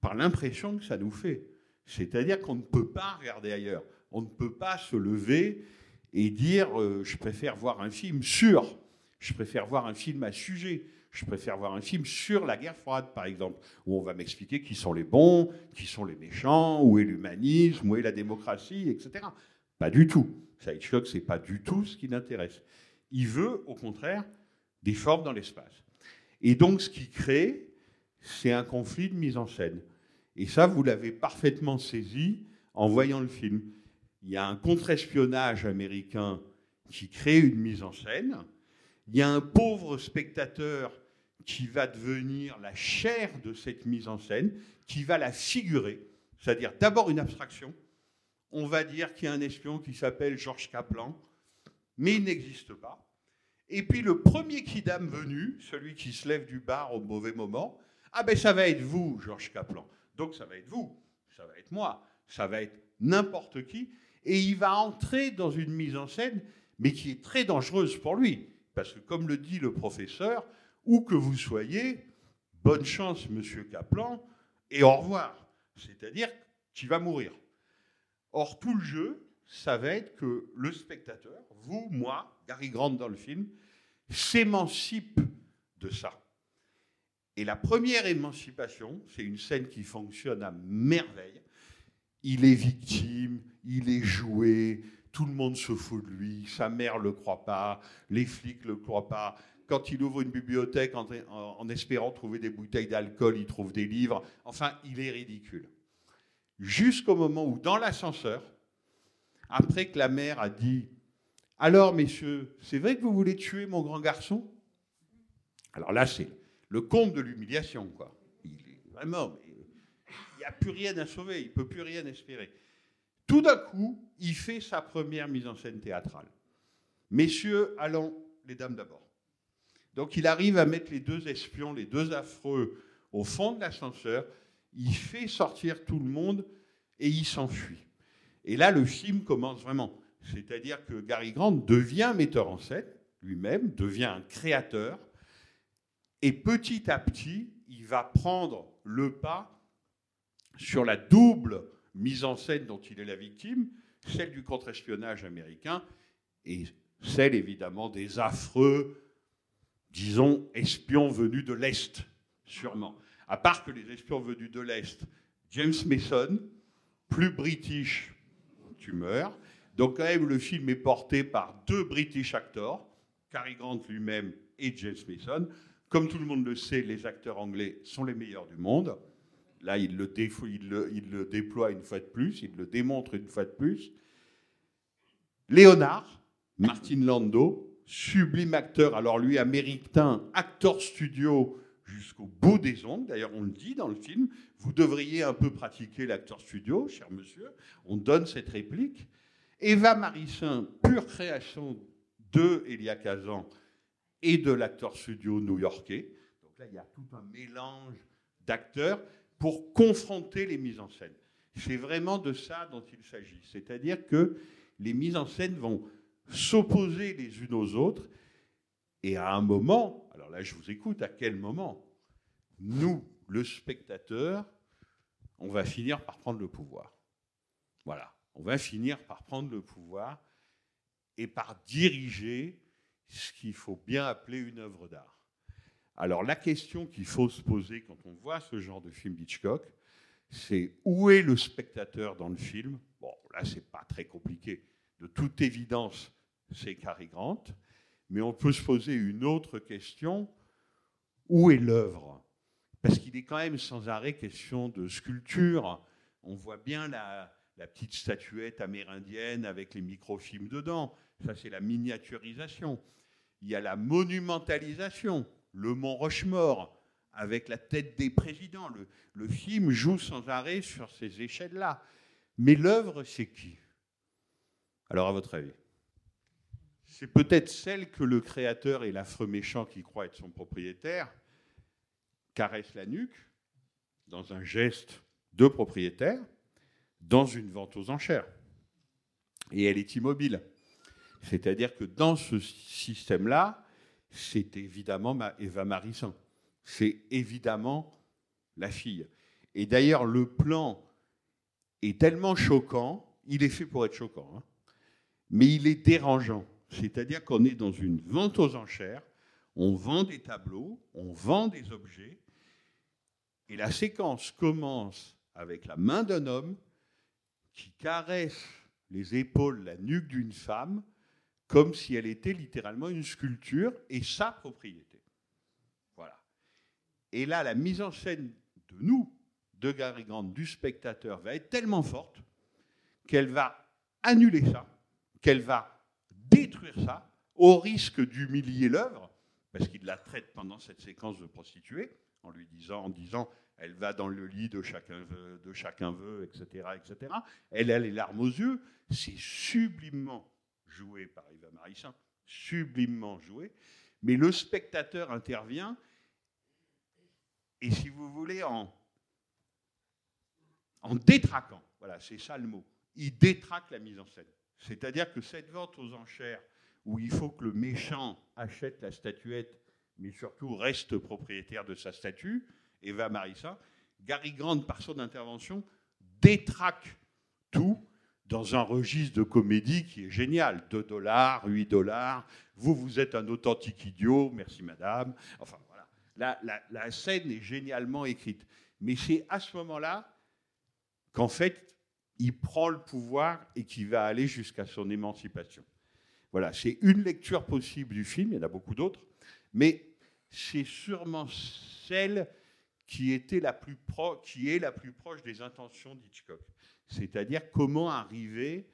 B: par l'impression que ça nous fait. C'est-à-dire qu'on ne peut pas regarder ailleurs. On ne peut pas se lever et dire euh, je préfère voir un film sur, je préfère voir un film à sujet, je préfère voir un film sur la guerre froide, par exemple, où on va m'expliquer qui sont les bons, qui sont les méchants, où est l'humanisme, où est la démocratie, etc. Pas du tout. Ça, Hitchcock, c'est pas du tout ce qui l'intéresse. Il veut, au contraire, des formes dans l'espace. Et donc, ce qui crée, c'est un conflit de mise en scène. Et ça, vous l'avez parfaitement saisi en voyant le film. Il y a un contre-espionnage américain qui crée une mise en scène. Il y a un pauvre spectateur qui va devenir la chair de cette mise en scène, qui va la figurer, c'est-à-dire d'abord une abstraction. On va dire qu'il y a un espion qui s'appelle Georges Kaplan, mais il n'existe pas. Et puis le premier kidam venu, celui qui se lève du bar au mauvais moment, ah ben ça va être vous, Georges Kaplan. Donc ça va être vous, ça va être moi, ça va être n'importe qui. Et il va entrer dans une mise en scène, mais qui est très dangereuse pour lui. Parce que comme le dit le professeur, où que vous soyez, bonne chance, monsieur Kaplan, et au revoir. C'est-à-dire qu'il va mourir. Or, tout le jeu, ça va être que le spectateur, vous, moi, Gary Grant dans le film, s'émancipe de ça. Et la première émancipation, c'est une scène qui fonctionne à merveille. Il est victime, il est joué, tout le monde se fout de lui, sa mère ne le croit pas, les flics ne le croient pas. Quand il ouvre une bibliothèque en, en espérant trouver des bouteilles d'alcool, il trouve des livres. Enfin, il est ridicule. Jusqu'au moment où, dans l'ascenseur, après que la mère a dit Alors, messieurs, c'est vrai que vous voulez tuer mon grand garçon? Alors là, c'est le comble de l'humiliation, quoi. Il est vraiment, il n'y a plus rien à sauver, il ne peut plus rien espérer. Tout d'un coup, il fait sa première mise en scène théâtrale. Messieurs, allons, les dames d'abord. Donc il arrive à mettre les deux espions, les deux affreux, au fond de l'ascenseur. Il fait sortir tout le monde et il s'enfuit. Et là, le film commence vraiment. C'est-à-dire que Gary Grant devient metteur en scène lui-même, devient un créateur, et petit à petit, il va prendre le pas sur la double mise en scène dont il est la victime, celle du contre-espionnage américain et celle évidemment des affreux, disons, espions venus de l'Est, sûrement. À part que les espions venus de l'Est, James Mason, plus british, tu meurs. Donc quand même, le film est porté par deux British actors, Cary Grant lui-même et James Mason. Comme tout le monde le sait, les acteurs anglais sont les meilleurs du monde. Là, il le, il le- il le déploie une fois de plus, il le démontre une fois de plus. Léonard, Martin Landau, sublime acteur, alors lui américain, acteur studio jusqu'au bout des ongles, d'ailleurs on le dit dans le film, vous devriez un peu pratiquer l'acteur studio, cher monsieur, on donne cette réplique. Eva Marissin, pure création de Elia Kazan et de l'acteur studio new-yorkais. Donc là, il y a tout un mélange d'acteurs pour confronter les mises en scène. C'est vraiment de ça dont il s'agit. C'est-à-dire que les mises en scène vont s'opposer les unes aux autres et à un moment, alors là je vous écoute, à quel moment nous, le spectateur, on va finir par prendre le pouvoir? Voilà, on va finir par prendre le pouvoir et par diriger ce qu'il faut bien appeler une œuvre d'art. Alors la question qu'il faut se poser quand on voit ce genre de film d'Hitchcock, c'est où est le spectateur dans le film? Bon, là, c'est pas très compliqué. De toute évidence, c'est Cary Grant. Mais on peut se poser une autre question où est l'œuvre? Parce qu'il est quand même sans arrêt question de sculpture. On voit bien la, la petite statuette amérindienne avec les microfilms dedans. Ça, c'est la miniaturisation. Il y a la monumentalisation, le Mont Rochemort, avec la tête des présidents. Le, film joue sans arrêt sur ces échelles-là. Mais l'œuvre, c'est qui? Alors, à votre avis? C'est peut-être celle que le créateur et l'affreux méchant qui croit être son propriétaire caresse la nuque dans un geste de propriétaire, dans une vente aux enchères. Et elle est immobile. C'est-à-dire que dans ce système-là, c'est évidemment Eva Marisson. C'est évidemment la fille. Et d'ailleurs, le plan est tellement choquant, il est fait pour être choquant, hein, mais il est dérangeant. C'est-à-dire qu'on est dans une vente aux enchères, on vend des tableaux, on vend des objets, et la séquence commence avec la main d'un homme qui caresse les épaules, la nuque d'une femme, comme si elle était littéralement une sculpture et sa propriété. Voilà. Et là, la mise en scène de nous, de Gary Grant, du spectateur, va être tellement forte qu'elle va annuler ça, qu'elle va détruire ça, au risque d'humilier l'œuvre, parce qu'il la traite pendant cette séquence de prostituée, en lui disant, en disant, elle va dans le lit de chacun veut, de chacun veut etc., etc. Elle a les larmes aux yeux. C'est sublimement joué par Eva Marissin, sublimement joué. Mais le spectateur intervient et, si vous voulez, en, en détraquant. Voilà, c'est ça le mot. Il détraque la mise en scène. C'est-à-dire que cette vente aux enchères, où il faut que le méchant achète la statuette, mais surtout reste propriétaire de sa statue, Eva Marissa, Gary Grant, par son intervention, détraque tout dans un registre de comédie qui est génial. 2 dollars, 8 dollars, vous, vous êtes un authentique idiot, merci madame. Enfin voilà, la, scène est génialement écrite. Mais c'est à ce moment-là qu'en fait, il prend le pouvoir et qu'il va aller jusqu'à son émancipation. Voilà, c'est une lecture possible du film, il y en a beaucoup d'autres, mais c'est sûrement celle qui, était la plus pro, qui est la plus proche des intentions d'Hitchcock. C'est-à-dire comment arriver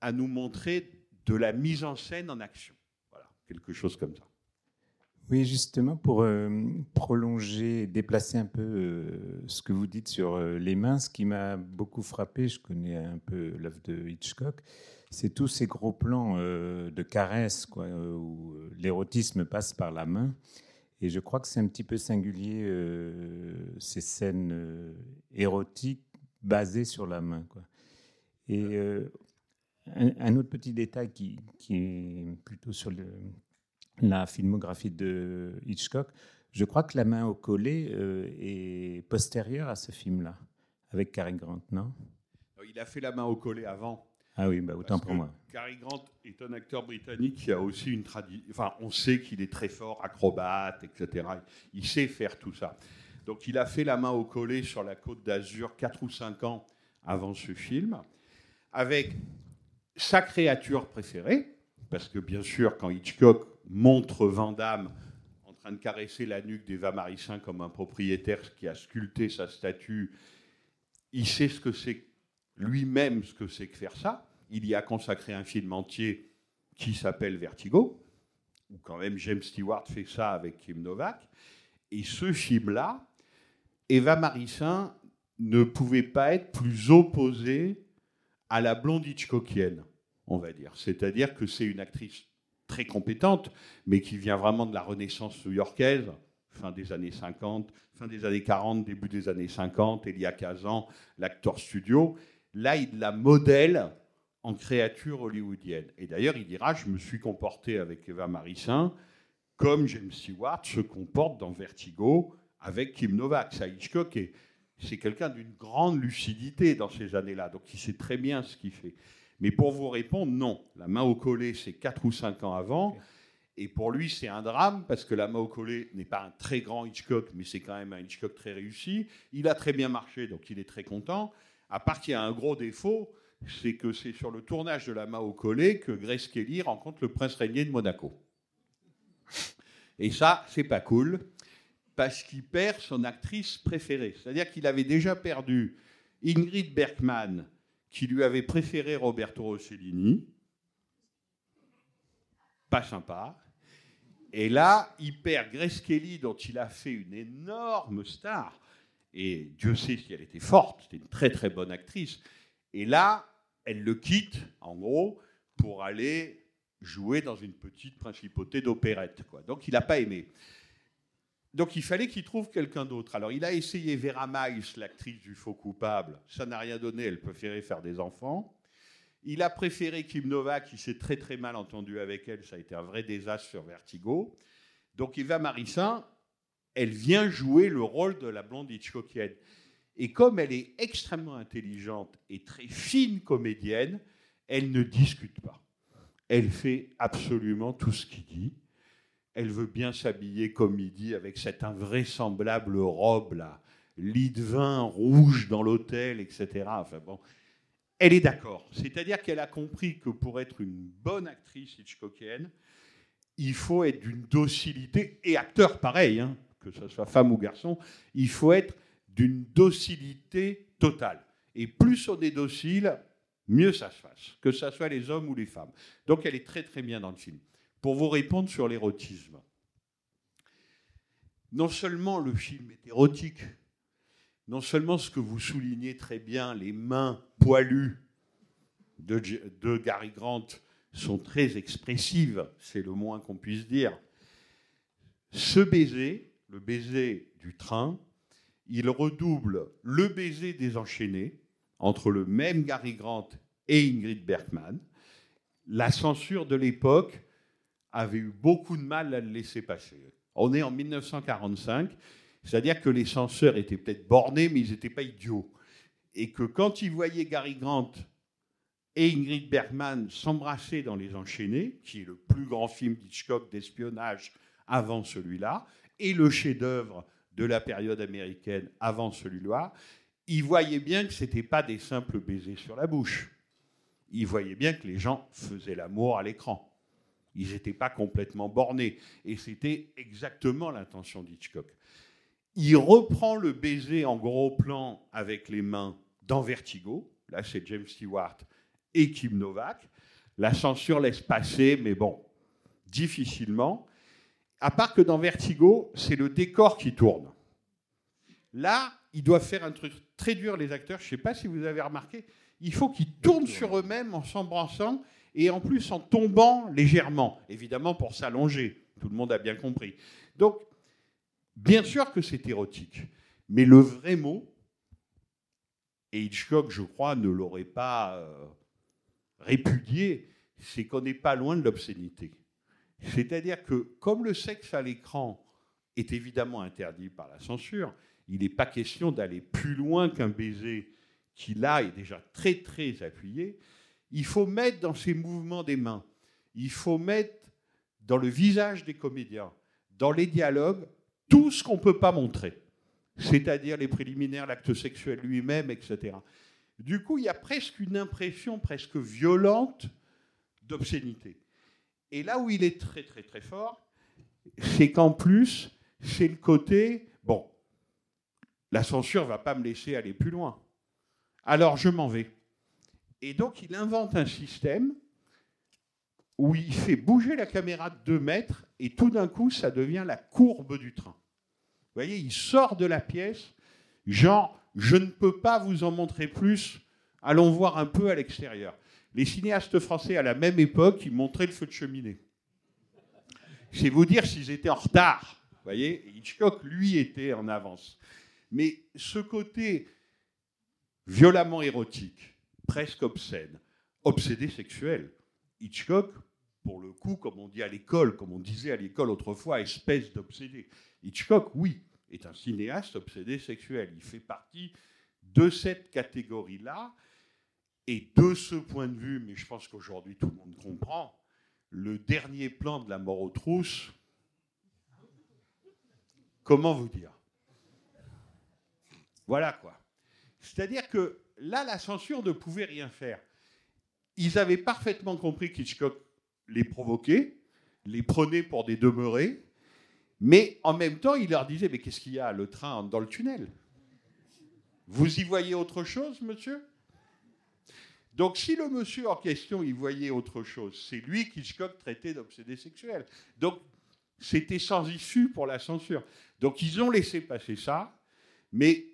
B: à nous montrer de la mise en scène en action. Voilà, quelque chose comme ça.
E: Oui, justement, pour euh, prolonger, déplacer un peu euh, ce que vous dites sur euh, les mains, ce qui m'a beaucoup frappé, je connais un peu l'œuvre de Hitchcock, c'est tous ces gros plans de caresses, quoi, où l'érotisme passe par la main. Et je crois que c'est un petit peu singulier, ces scènes érotiques basées sur la main. Quoi. Et un, un, autre petit détail qui, qui est plutôt sur le, la filmographie de Hitchcock, je crois que La main au collet euh, est postérieure à ce film-là, avec Cary Grant, non?
B: Il a fait La main au collet avant.
E: Ah oui, bah, autant
B: Parce
E: pour moi.
B: Cary Grant est un acteur britannique qui a aussi une tradition. Enfin, on sait qu'il est très fort, acrobate, etc. Il sait faire tout ça. Donc, il a fait la main au collet sur la côte d'Azur 4 ou 5 ans avant ce film, avec sa créature préférée, parce que bien sûr, quand Hitchcock montre Van Damme en train de caresser la nuque d'Eva Marissin comme un propriétaire qui a sculpté sa statue, il sait ce que c'est lui-même ce que c'est que faire ça. Il y a consacré un film entier qui s'appelle Vertigo, où quand même James Stewart fait ça avec Kim Novak. Et ce film-là, Eva Marissin ne pouvait pas être plus opposée à la blonde Hitchcockienne, on va dire. C'est-à-dire que c'est une actrice très compétente, mais qui vient vraiment de la Renaissance new-yorkaise, fin des années 50, fin des années 40, début des années 50, Elia Kazan, l'acteur studio. Là, il la modèle en créature hollywoodienne. Et d'ailleurs, il dira, je me suis comporté avec Eva Marissin comme James Stewart se comporte dans Vertigo avec Kim Novak. Ça, Hitchcock, est- c'est quelqu'un d'une grande lucidité dans ces années-là, donc il sait très bien ce qu'il fait. Mais pour vous répondre, non. La main au collet, c'est 4 ou 5 ans avant. Et pour lui, c'est un drame parce que la main au collet n'est pas un très grand Hitchcock, mais c'est quand même un Hitchcock très réussi. Il a très bien marché, donc il est très content. À part qu'il y a un gros défaut, c'est que c'est sur le tournage de la main au collet que Grace Kelly rencontre le prince régnier de Monaco. Et ça, c'est pas cool parce qu'il perd son actrice préférée. C'est-à-dire qu'il avait déjà perdu Ingrid Bergman, qui lui avait préféré Roberto Rossellini. Pas sympa. Et là, il perd Grace Kelly, dont il a fait une énorme star. Et Dieu sait si elle était forte, c'était une très très bonne actrice. Et là, elle le quitte, en gros, pour aller jouer dans une petite principauté d'opérette. Donc il n'a pas aimé. Donc il fallait qu'il trouve quelqu'un d'autre. Alors il a essayé Vera Miles, l'actrice du faux coupable. Ça n'a rien donné, elle préférait faire des enfants. Il a préféré Kim Novak, qui s'est très très mal entendu avec elle. Ça a été un vrai désastre sur Vertigo. Donc Eva Marissin, elle vient jouer le rôle de la blonde Hitchcockienne. Et comme elle est extrêmement intelligente et très fine comédienne, elle ne discute pas. Elle fait absolument tout ce qu'il dit. Elle veut bien s'habiller comme il dit, avec cette invraisemblable robe là, lit de vin rouge dans l'hôtel, etc. Enfin bon, elle est d'accord. C'est-à-dire qu'elle a compris que pour être une bonne actrice hitchcockienne, il faut être d'une docilité, et acteur pareil, hein, que ce soit femme ou garçon, il faut être d'une docilité totale. Et plus on est docile, mieux ça se fasse, que ce soit les hommes ou les femmes. Donc elle est très très bien dans le film. Pour vous répondre sur l'érotisme, non seulement le film est érotique, non seulement ce que vous soulignez très bien, les mains poilues de, Gary Grant sont très expressives, c'est le moins qu'on puisse dire. Ce baiser, le baiser du train, il redouble le baiser désenchaîné entre le même Gary Grant et Ingrid Bergman. La censure de l'époque avait eu beaucoup de mal à le laisser passer. On est en 1945, c'est-à-dire que les censeurs étaient peut-être bornés, mais ils n'étaient pas idiots. Et que quand ils voyaient Gary Grant et Ingrid Bergman s'embrasser dans Les Enchaînés, qui est le plus grand film d'Hitchcock d'espionnage avant celui-là, et le chef-d'œuvre de la période américaine avant celui-là, ils voyaient bien que ce n'était pas des simples baisers sur la bouche. Ils voyaient bien que les gens faisaient l'amour à l'écran. Ils n'étaient pas complètement bornés. Et c'était exactement l'intention d'Hitchcock. Il reprend le baiser en gros plan avec les mains dans Vertigo. Là, c'est James Stewart et Kim Novak. La censure laisse passer, mais bon, difficilement. À part que dans Vertigo, c'est le décor qui tourne. Là, ils doivent faire un truc très dur, les acteurs. Je ne sais pas si vous avez remarqué. Il faut qu'ils tournent sur eux-mêmes en s'embrassant et en plus en tombant légèrement, évidemment pour s'allonger. Tout le monde a bien compris. Donc, bien sûr que c'est érotique, mais le vrai mot, et Hitchcock, je crois, ne l'aurait pas euh, répudié, c'est qu'on n'est pas loin de l'obscénité. C'est-à-dire que comme le sexe à l'écran est évidemment interdit par la censure, il n'est pas question d'aller plus loin qu'un baiser qui là est déjà très très appuyé. Il faut mettre dans ces mouvements des mains, il faut mettre dans le visage des comédiens, dans les dialogues, tout ce qu'on ne peut pas montrer, c'est-à-dire les préliminaires, l'acte sexuel lui-même, etc. Du coup, il y a presque une impression presque violente d'obscénité. Et là où il est très très très fort, c'est qu'en plus, c'est le côté, bon, la censure va pas me laisser aller plus loin. Alors je m'en vais. Et donc il invente un système où il fait bouger la caméra de 2 mètres et tout d'un coup ça devient la courbe du train. Vous voyez, il sort de la pièce, genre, je ne peux pas vous en montrer plus, allons voir un peu à l'extérieur. Les cinéastes français à la même époque, ils montraient le feu de cheminée. C'est vous dire s'ils étaient en retard. Vous voyez, Hitchcock, lui, était en avance. Mais ce côté violemment érotique, presque obscène, obsédé sexuel, Hitchcock, pour le coup, comme on dit à l'école, comme on disait à l'école autrefois, espèce d'obsédé. Hitchcock, oui, est un cinéaste obsédé sexuel. Il fait partie de cette catégorie-là. Et de ce point de vue, mais je pense qu'aujourd'hui tout le monde comprend, le dernier plan de la mort aux trousses, comment vous dire? Voilà quoi. C'est-à-dire que là, la censure ne pouvait rien faire. Ils avaient parfaitement compris qu'Hitchcock les provoquait, les prenait pour des demeurés, mais en même temps, il leur disait, mais qu'est-ce qu'il y a, le train dans le tunnel? Vous y voyez autre chose, monsieur? Donc si le monsieur en question y voyait autre chose, c'est lui qu'Hitchcock traitait d'obsédé sexuel. Donc c'était sans issue pour la censure. Donc ils ont laissé passer ça, mais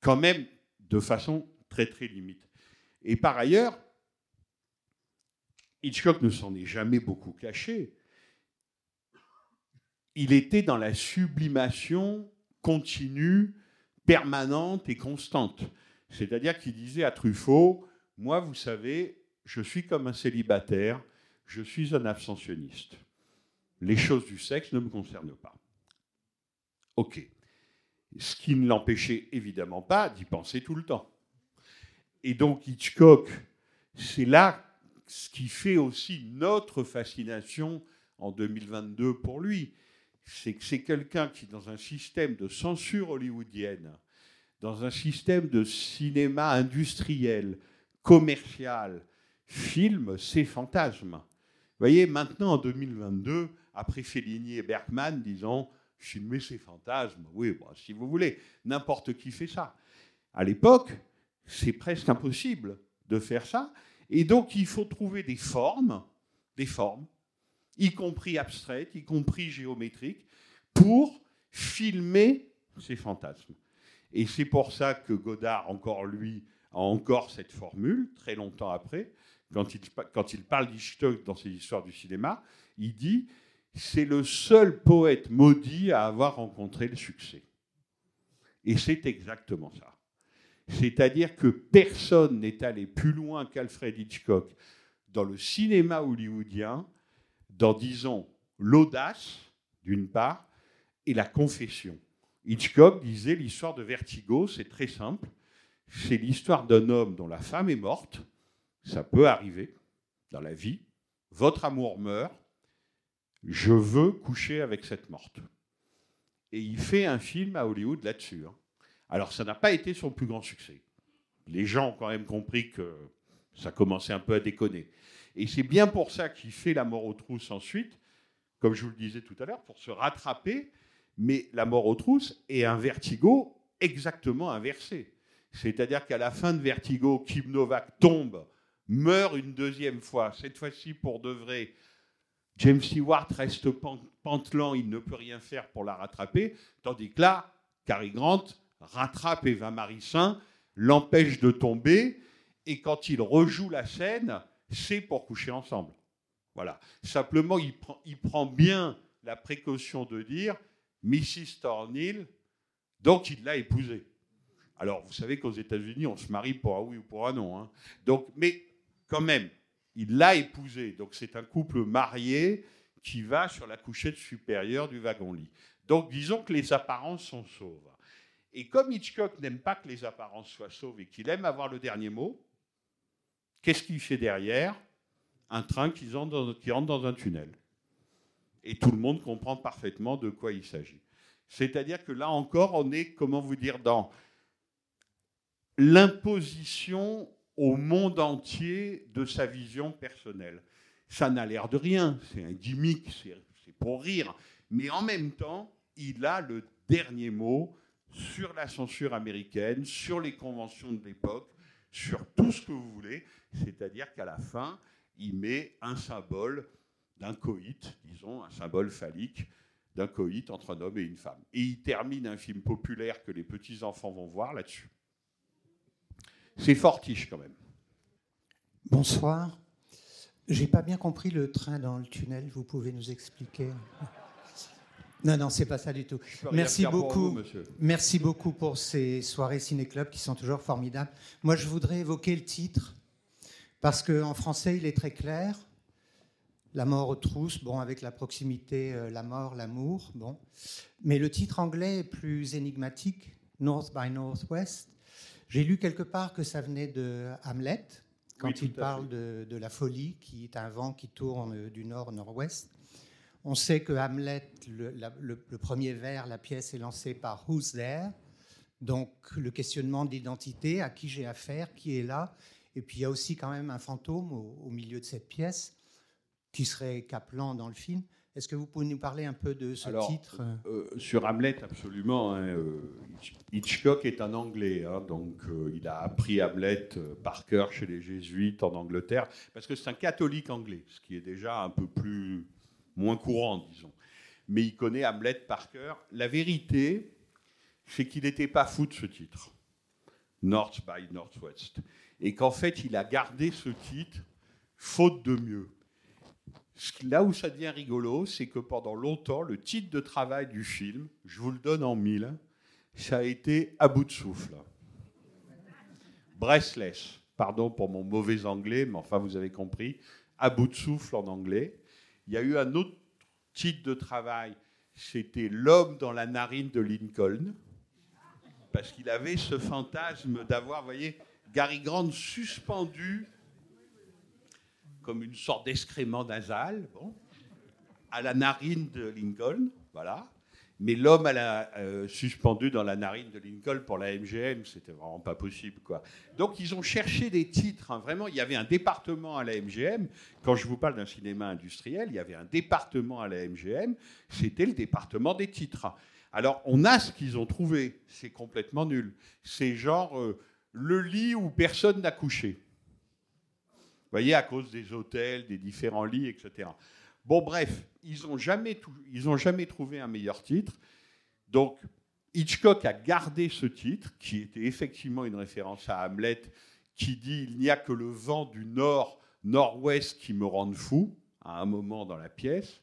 B: quand même de façon très très limite. Et par ailleurs, Hitchcock ne s'en est jamais beaucoup caché. Il était dans la sublimation continue, permanente et constante. C'est-à-dire qu'il disait à Truffaut, moi, vous savez, je suis comme un célibataire, je suis un abstentionniste. Les choses du sexe ne me concernent pas. OK. Ce qui ne l'empêchait évidemment pas d'y penser tout le temps. Et donc Hitchcock, c'est là ce qui fait aussi notre fascination en 2022 pour lui. C'est que c'est quelqu'un qui, dans un système de censure hollywoodienne, dans un système de cinéma industriel, commercial, filme ses fantasmes. Vous voyez, maintenant en 2022, après Fellini et Bergman, disons, filmer ses fantasmes, oui, si vous voulez, n'importe qui fait ça. À l'époque, c'est presque impossible de faire ça, et donc il faut trouver des formes, des formes, y compris abstraites, y compris géométriques, pour filmer ces fantasmes. Et c'est pour ça que Godard, encore lui, a encore cette formule, très longtemps après, quand il, parle d'Hitchcock dans ses histoires du cinéma, il dit c'est le seul poète maudit à avoir rencontré le succès. Et c'est exactement ça. C'est-à-dire que personne n'est allé plus loin qu'Alfred Hitchcock dans le cinéma hollywoodien, dans, disons, l'audace, d'une part, et la confession. Hitchcock disait l'histoire de Vertigo, c'est très simple. C'est l'histoire d'un homme dont la femme est morte. Ça peut arriver dans la vie. Votre amour meurt. Je veux coucher avec cette morte. Et il fait un film à Hollywood là-dessus. hein. Alors, ça n'a pas été son plus grand succès. Les gens ont quand même compris que ça commençait un peu à déconner. Et c'est bien pour ça qu'il fait La mort aux trousses ensuite, comme je vous le disais tout à l'heure, pour se rattraper mais la mort aux trousses est un vertigo exactement inversé. C'est-à-dire qu'à la fin de Vertigo, Kim Novak tombe, meurt une deuxième fois, cette fois-ci pour de vrai. James Stewart reste pantelant, il ne peut rien faire pour la rattraper, tandis que là, Cary Grant rattrape Eva Marissin, l'empêche de tomber, et quand il rejoue la scène, c'est pour coucher ensemble. Voilà. Simplement, il prend, bien la précaution de dire Mrs. Thornhill, donc il l'a épousée. Alors, vous savez qu'aux États-Unis, on se marie pour un oui ou pour un non. Hein. Donc, mais quand même, il l'a épousée. Donc, c'est un couple marié qui va sur la couchette supérieure du wagon-lit. Donc, disons que les apparences sont sauves. Et comme Hitchcock n'aime pas que les apparences soient sauves et qu'il aime avoir le dernier mot, Qu'est-ce qu'il fait derrière? Un train qui entre, dans, qui entre dans un tunnel. Et tout le monde comprend parfaitement de quoi il s'agit. C'est-à-dire que là encore, on est, comment vous dire, dans l'imposition au monde entier de sa vision personnelle. Ça n'a l'air de rien, c'est un gimmick, c'est pour rire, mais en même temps, il a le dernier mot sur la censure américaine, sur les conventions de l'époque, sur tout ce que vous voulez, c'est-à-dire qu'à la fin, il met un symbole d'un coït, disons, un symbole phallique d'un coït entre un homme et une femme. Et il termine un film populaire que les petits-enfants vont voir là-dessus. C'est fortiche quand même.
F: Bonsoir. J'ai pas bien compris le train dans le tunnel. Vous pouvez nous expliquer? Non, non, c'est pas ça du tout. Merci beaucoup.
B: vous.
F: Merci beaucoup pour ces soirées ciné-club qui sont toujours formidables. Moi, je voudrais évoquer le titre parce qu'en français, il est très clair. La mort aux trousses, bon, avec la proximité, euh, la mort, l'amour, bon. Mais le titre anglais est plus énigmatique, North by Northwest. J'ai lu quelque part que ça venait de Hamlet, quand
B: Oui,
F: il parle de, de la folie, qui est un vent qui tourne du nord au nord-ouest. On sait que Hamlet, le, la- le- le premier vers, la pièce est lancée par Who's There Donc le questionnement d'identité, à qui j'ai affaire, qui est là. Et puis il y a aussi quand même un fantôme au, au milieu de cette pièce, qui serait Kaplan dans le film. Est-ce que vous pouvez nous parler un peu de ce
B: Alors,
F: titre?
B: Euh, sur Hamlet, absolument. hein, euh, Hitchcock est un Anglais, hein, donc euh, il a appris Hamlet euh, par cœur chez les Jésuites en Angleterre, parce que c'est un catholique anglais, ce qui est déjà un peu plus moins courant, disons. Mais il connaît Hamlet par cœur. La vérité, c'est qu'il n'était pas fou de ce titre, North by Northwest, et qu'en fait, il a gardé ce titre faute de mieux. Là où ça devient rigolo, c'est que pendant longtemps, le titre de travail du film, je vous le donne en mille, ça a été à bout de souffle. Breathless, pardon pour mon mauvais anglais, mais enfin vous avez compris, à bout de souffle en anglais. Il y a eu un autre titre de travail, c'était L'homme dans la narine de Lincoln, parce qu'il avait ce fantasme d'avoir, vous voyez, Gary Grant suspendu comme une sorte d'excrément nasal, bon, à la narine de Lincoln, voilà. Mais l'homme euh, suspendu dans la narine de Lincoln pour la MGM, c'était vraiment pas possible, quoi. Donc ils ont cherché des titres, hein, vraiment. Il y avait un département à la MGM. Quand je vous parle d'un cinéma industriel, il y avait un département à la MGM. C'était le département des titres. Alors on a ce qu'ils ont trouvé. C'est complètement nul. C'est genre euh, le lit où personne n'a couché. Voyez, à cause des hôtels, des différents lits, etc. Bon, bref, ils n'ont jamais, jamais trouvé un meilleur titre. Donc, Hitchcock a gardé ce titre, qui était effectivement une référence à Hamlet, qui dit Il n'y a que le vent du nord, nord-ouest qui me rende fou, à un moment dans la pièce.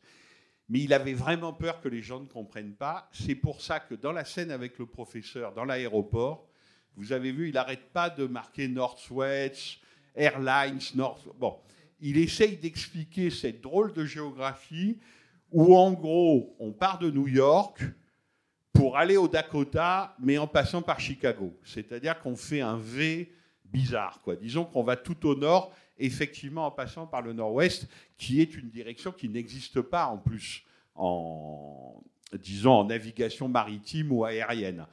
B: Mais il avait vraiment peur que les gens ne comprennent pas. C'est pour ça que dans la scène avec le professeur, dans l'aéroport, vous avez vu, il n'arrête pas de marquer Northwest, Airlines, North. Bon, il essaye d'expliquer cette drôle de géographie où, en gros, on part de New York pour aller au Dakota, mais en passant par Chicago. C'est-à-dire qu'on fait un V bizarre, quoi. Disons qu'on va tout au nord, effectivement, en passant par le nord-ouest, qui est une direction qui n'existe pas en plus en, disons, en navigation maritime ou aérienne.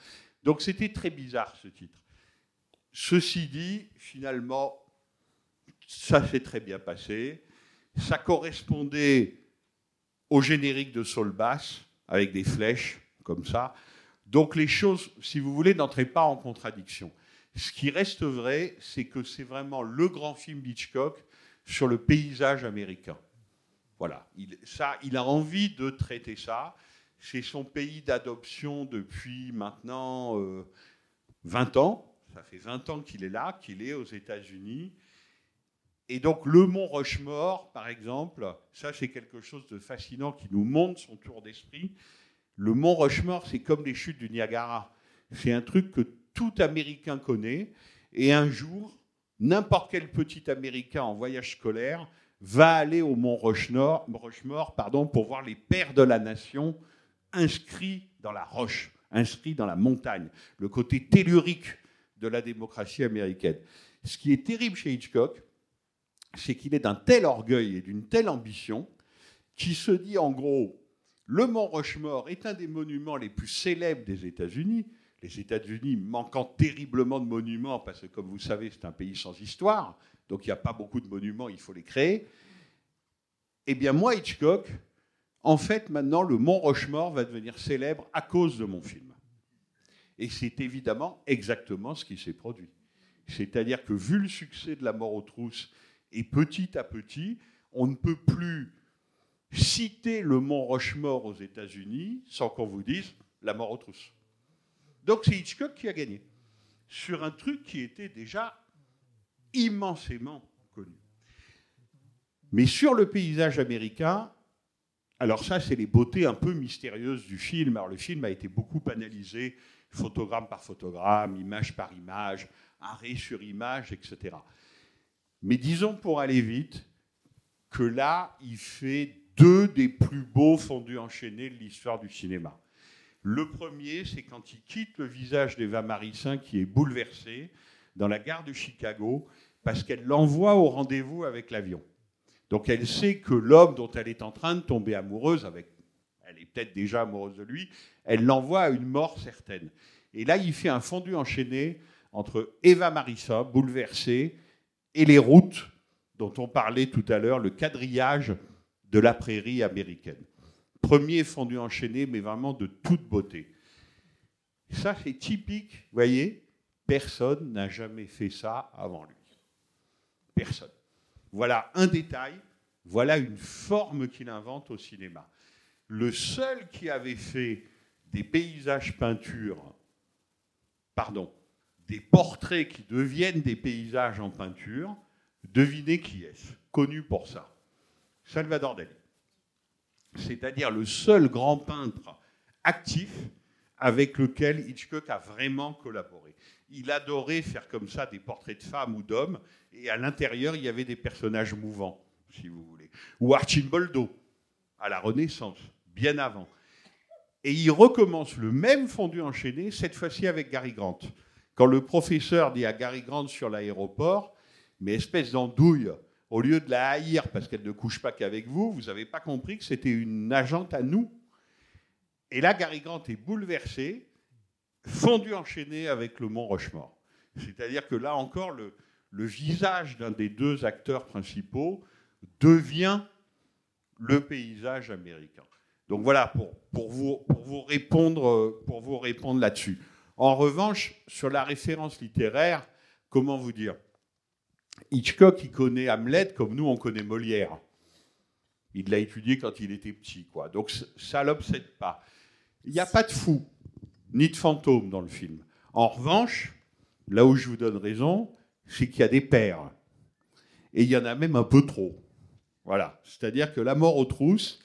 B: Donc c'était très bizarre ce titre. Ceci dit, finalement, ça s'est très bien passé. Ça correspondait au générique de Soul Bass, avec des flèches comme ça. Donc les choses, si vous voulez, n'entraient pas en contradiction. Ce qui reste vrai, c'est que c'est vraiment le grand film d'Hitchcock sur le paysage américain. Voilà, il, ça, il a envie de traiter ça. C'est son pays d'adoption depuis maintenant euh, 20 ans. Ça fait 20 ans qu'il est là, qu'il est aux États-Unis. Et donc le mont Rushmore, par exemple, ça c'est quelque chose de fascinant qui nous montre son tour d'esprit. Le mont Rushmore, c'est comme les chutes du Niagara. C'est un truc que tout Américain connaît. Et un jour, n'importe quel petit Américain en voyage scolaire va aller au mont Rushmore pardon, pour voir les pères de la nation inscrits dans la roche, inscrits dans la montagne, le côté tellurique de la démocratie américaine. Ce qui est terrible chez Hitchcock, c'est qu'il est d'un tel orgueil et d'une telle ambition qui se dit en gros, le mont Rushmore est un des monuments les plus célèbres des États-Unis. Les États-Unis manquant terriblement de monuments, parce que comme vous savez, c'est un pays sans histoire, donc il n'y a pas beaucoup de monuments, il faut les créer. Eh bien moi, Hitchcock, en fait, maintenant, le mont Rushmore va devenir célèbre à cause de mon film. Et c'est évidemment exactement ce qui s'est produit. C'est-à-dire que vu le succès de La mort aux trousses, et petit à petit, on ne peut plus citer le mont Rushmore aux États-Unis sans qu'on vous dise La mort aux trousses. Donc c'est Hitchcock qui a gagné sur un truc qui était déjà immensément connu. Mais sur le paysage américain, alors ça, c'est les beautés un peu mystérieuses du film. Alors le film a été beaucoup analysé, photogramme par photogramme, image par image, arrêt sur image, etc. Mais disons pour aller vite que là, il fait deux des plus beaux fondus enchaînés de l'histoire du cinéma. Le premier, c'est quand il quitte le visage d'Eva Marissin qui est bouleversée dans la gare de Chicago parce qu'elle l'envoie au rendez-vous avec l'avion. Donc elle sait que l'homme dont elle est en train de tomber amoureuse, avec, elle est peut-être déjà amoureuse de lui, elle l'envoie à une mort certaine. Et là, il fait un fondu enchaîné entre Eva Marissa, bouleversée, et les routes dont on parlait tout à l'heure, le quadrillage de la prairie américaine. Premier fondu enchaîné, mais vraiment de toute beauté. Ça, c'est typique, vous voyez, personne n'a jamais fait ça avant lui. Personne. Voilà un détail, voilà une forme qu'il invente au cinéma. Le seul qui avait fait des paysages peintures, pardon, des portraits qui deviennent des paysages en peinture, devinez qui est-ce Connu pour ça. Salvador Dali. C'est-à-dire le seul grand peintre actif avec lequel Hitchcock a vraiment collaboré. Il adorait faire comme ça des portraits de femmes ou d'hommes, et à l'intérieur, il y avait des personnages mouvants, si vous voulez. Ou Archimboldo, à la Renaissance, bien avant. Et il recommence le même fondu enchaîné, cette fois-ci avec Gary Grant. Quand le professeur dit à Gary Grant sur l'aéroport, mais espèce d'andouille, au lieu de la haïr parce qu'elle ne couche pas qu'avec vous, vous n'avez pas compris que c'était une agente à nous. Et là, Gary Grant est bouleversé, fondu enchaîné avec le mont Rochemort. C'est-à-dire que là encore, le, visage d'un des deux acteurs principaux devient le paysage américain. Donc voilà, pour vous répondre, pour vous répondre là-dessus. En revanche, sur la référence littéraire, comment vous dire? Hitchcock, il connaît Hamlet comme nous, on connaît Molière. Il l'a étudié quand il était petit, quoi. Donc ça l'obsède pas. Il n'y a pas de fou, ni de fantôme dans le film. En revanche, là où je vous donne raison, c'est qu'il y a des pères. Et il y en a même un peu trop. Voilà. C'est-à-dire que La mort aux trousses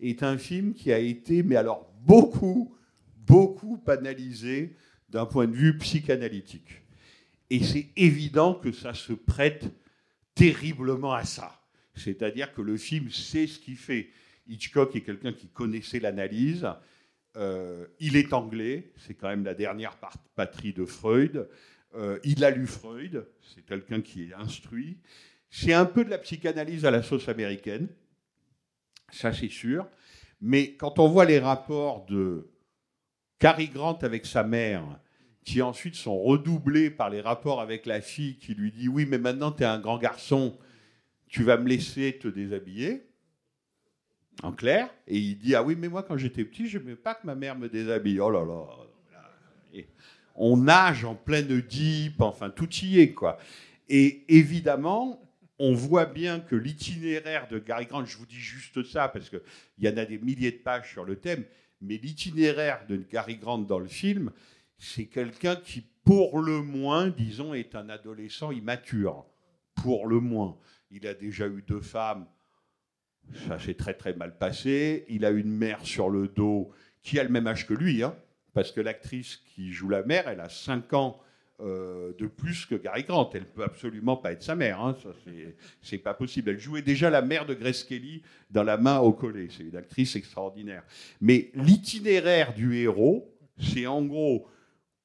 B: est un film qui a été, mais alors beaucoup, beaucoup analysé d'un point de vue psychanalytique. Et c'est évident que ça se prête terriblement à ça. C'est-à-dire que le film sait ce qu'il fait. Hitchcock est quelqu'un qui connaissait l'analyse. Euh, il est anglais, c'est quand même la dernière patrie de Freud. Euh, il a lu Freud, c'est quelqu'un qui est instruit. C'est un peu de la psychanalyse à la sauce américaine, ça c'est sûr. Mais quand on voit les rapports de Cary Grant avec sa mère, qui ensuite sont redoublés par les rapports avec la fille qui lui dit Oui, mais maintenant tu es un grand garçon, tu vas me laisser te déshabiller. En clair. Et il dit Ah oui, mais moi quand j'étais petit, je n'aimais pas que ma mère me déshabille. Oh là là. on nage en pleine deep, enfin tout y est, quoi. Et évidemment, on voit bien que l'itinéraire de Gary Grant, je vous dis juste ça parce qu'il y en a des milliers de pages sur le thème, mais l'itinéraire de Gary Grant dans le film, c'est quelqu'un qui, pour le moins, disons, est un adolescent immature. Pour le moins. Il a déjà eu deux femmes, ça s'est très très mal passé. Il a une mère sur le dos qui a le même âge que lui, hein, parce que l'actrice qui joue la mère, elle a 5 ans euh, de plus que Gary Grant. Elle peut absolument pas être sa mère, hein, ça c'est pas possible. Elle jouait déjà la mère de Grace Kelly dans La main au collet. C'est une actrice extraordinaire. Mais l'itinéraire du héros, c'est en gros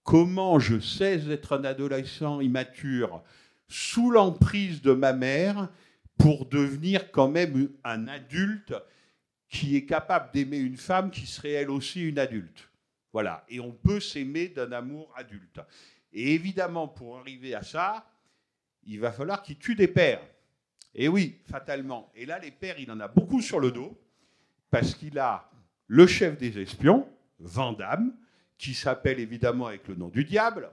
B: comment je sais être un adolescent immature sous l'emprise de ma mère, pour devenir quand même un adulte qui est capable d'aimer une femme qui serait elle aussi une adulte. Voilà. Et on peut s'aimer d'un amour adulte. Et évidemment, pour arriver à ça, il va falloir qu'il tue des pères. Et oui, fatalement. Et là, les pères, il en a beaucoup sur le dos, parce qu'il a le chef des espions, Vandame, qui s'appelle évidemment avec le nom du diable.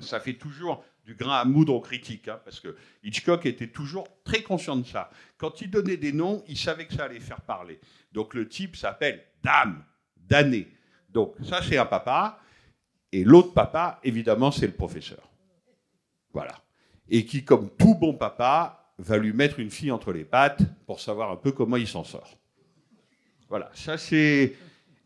B: Ça fait toujours du grain à moudre aux critiques, hein, parce que Hitchcock était toujours très conscient de ça. Quand il donnait des noms, il savait que ça allait faire parler. Donc le type s'appelle Dame, damné. Donc ça, c'est un papa. Et l'autre papa, évidemment, c'est le professeur. Voilà. Et qui, comme tout bon papa, va lui mettre une fille entre les pattes pour savoir un peu comment il s'en sort. Voilà, ça c'est...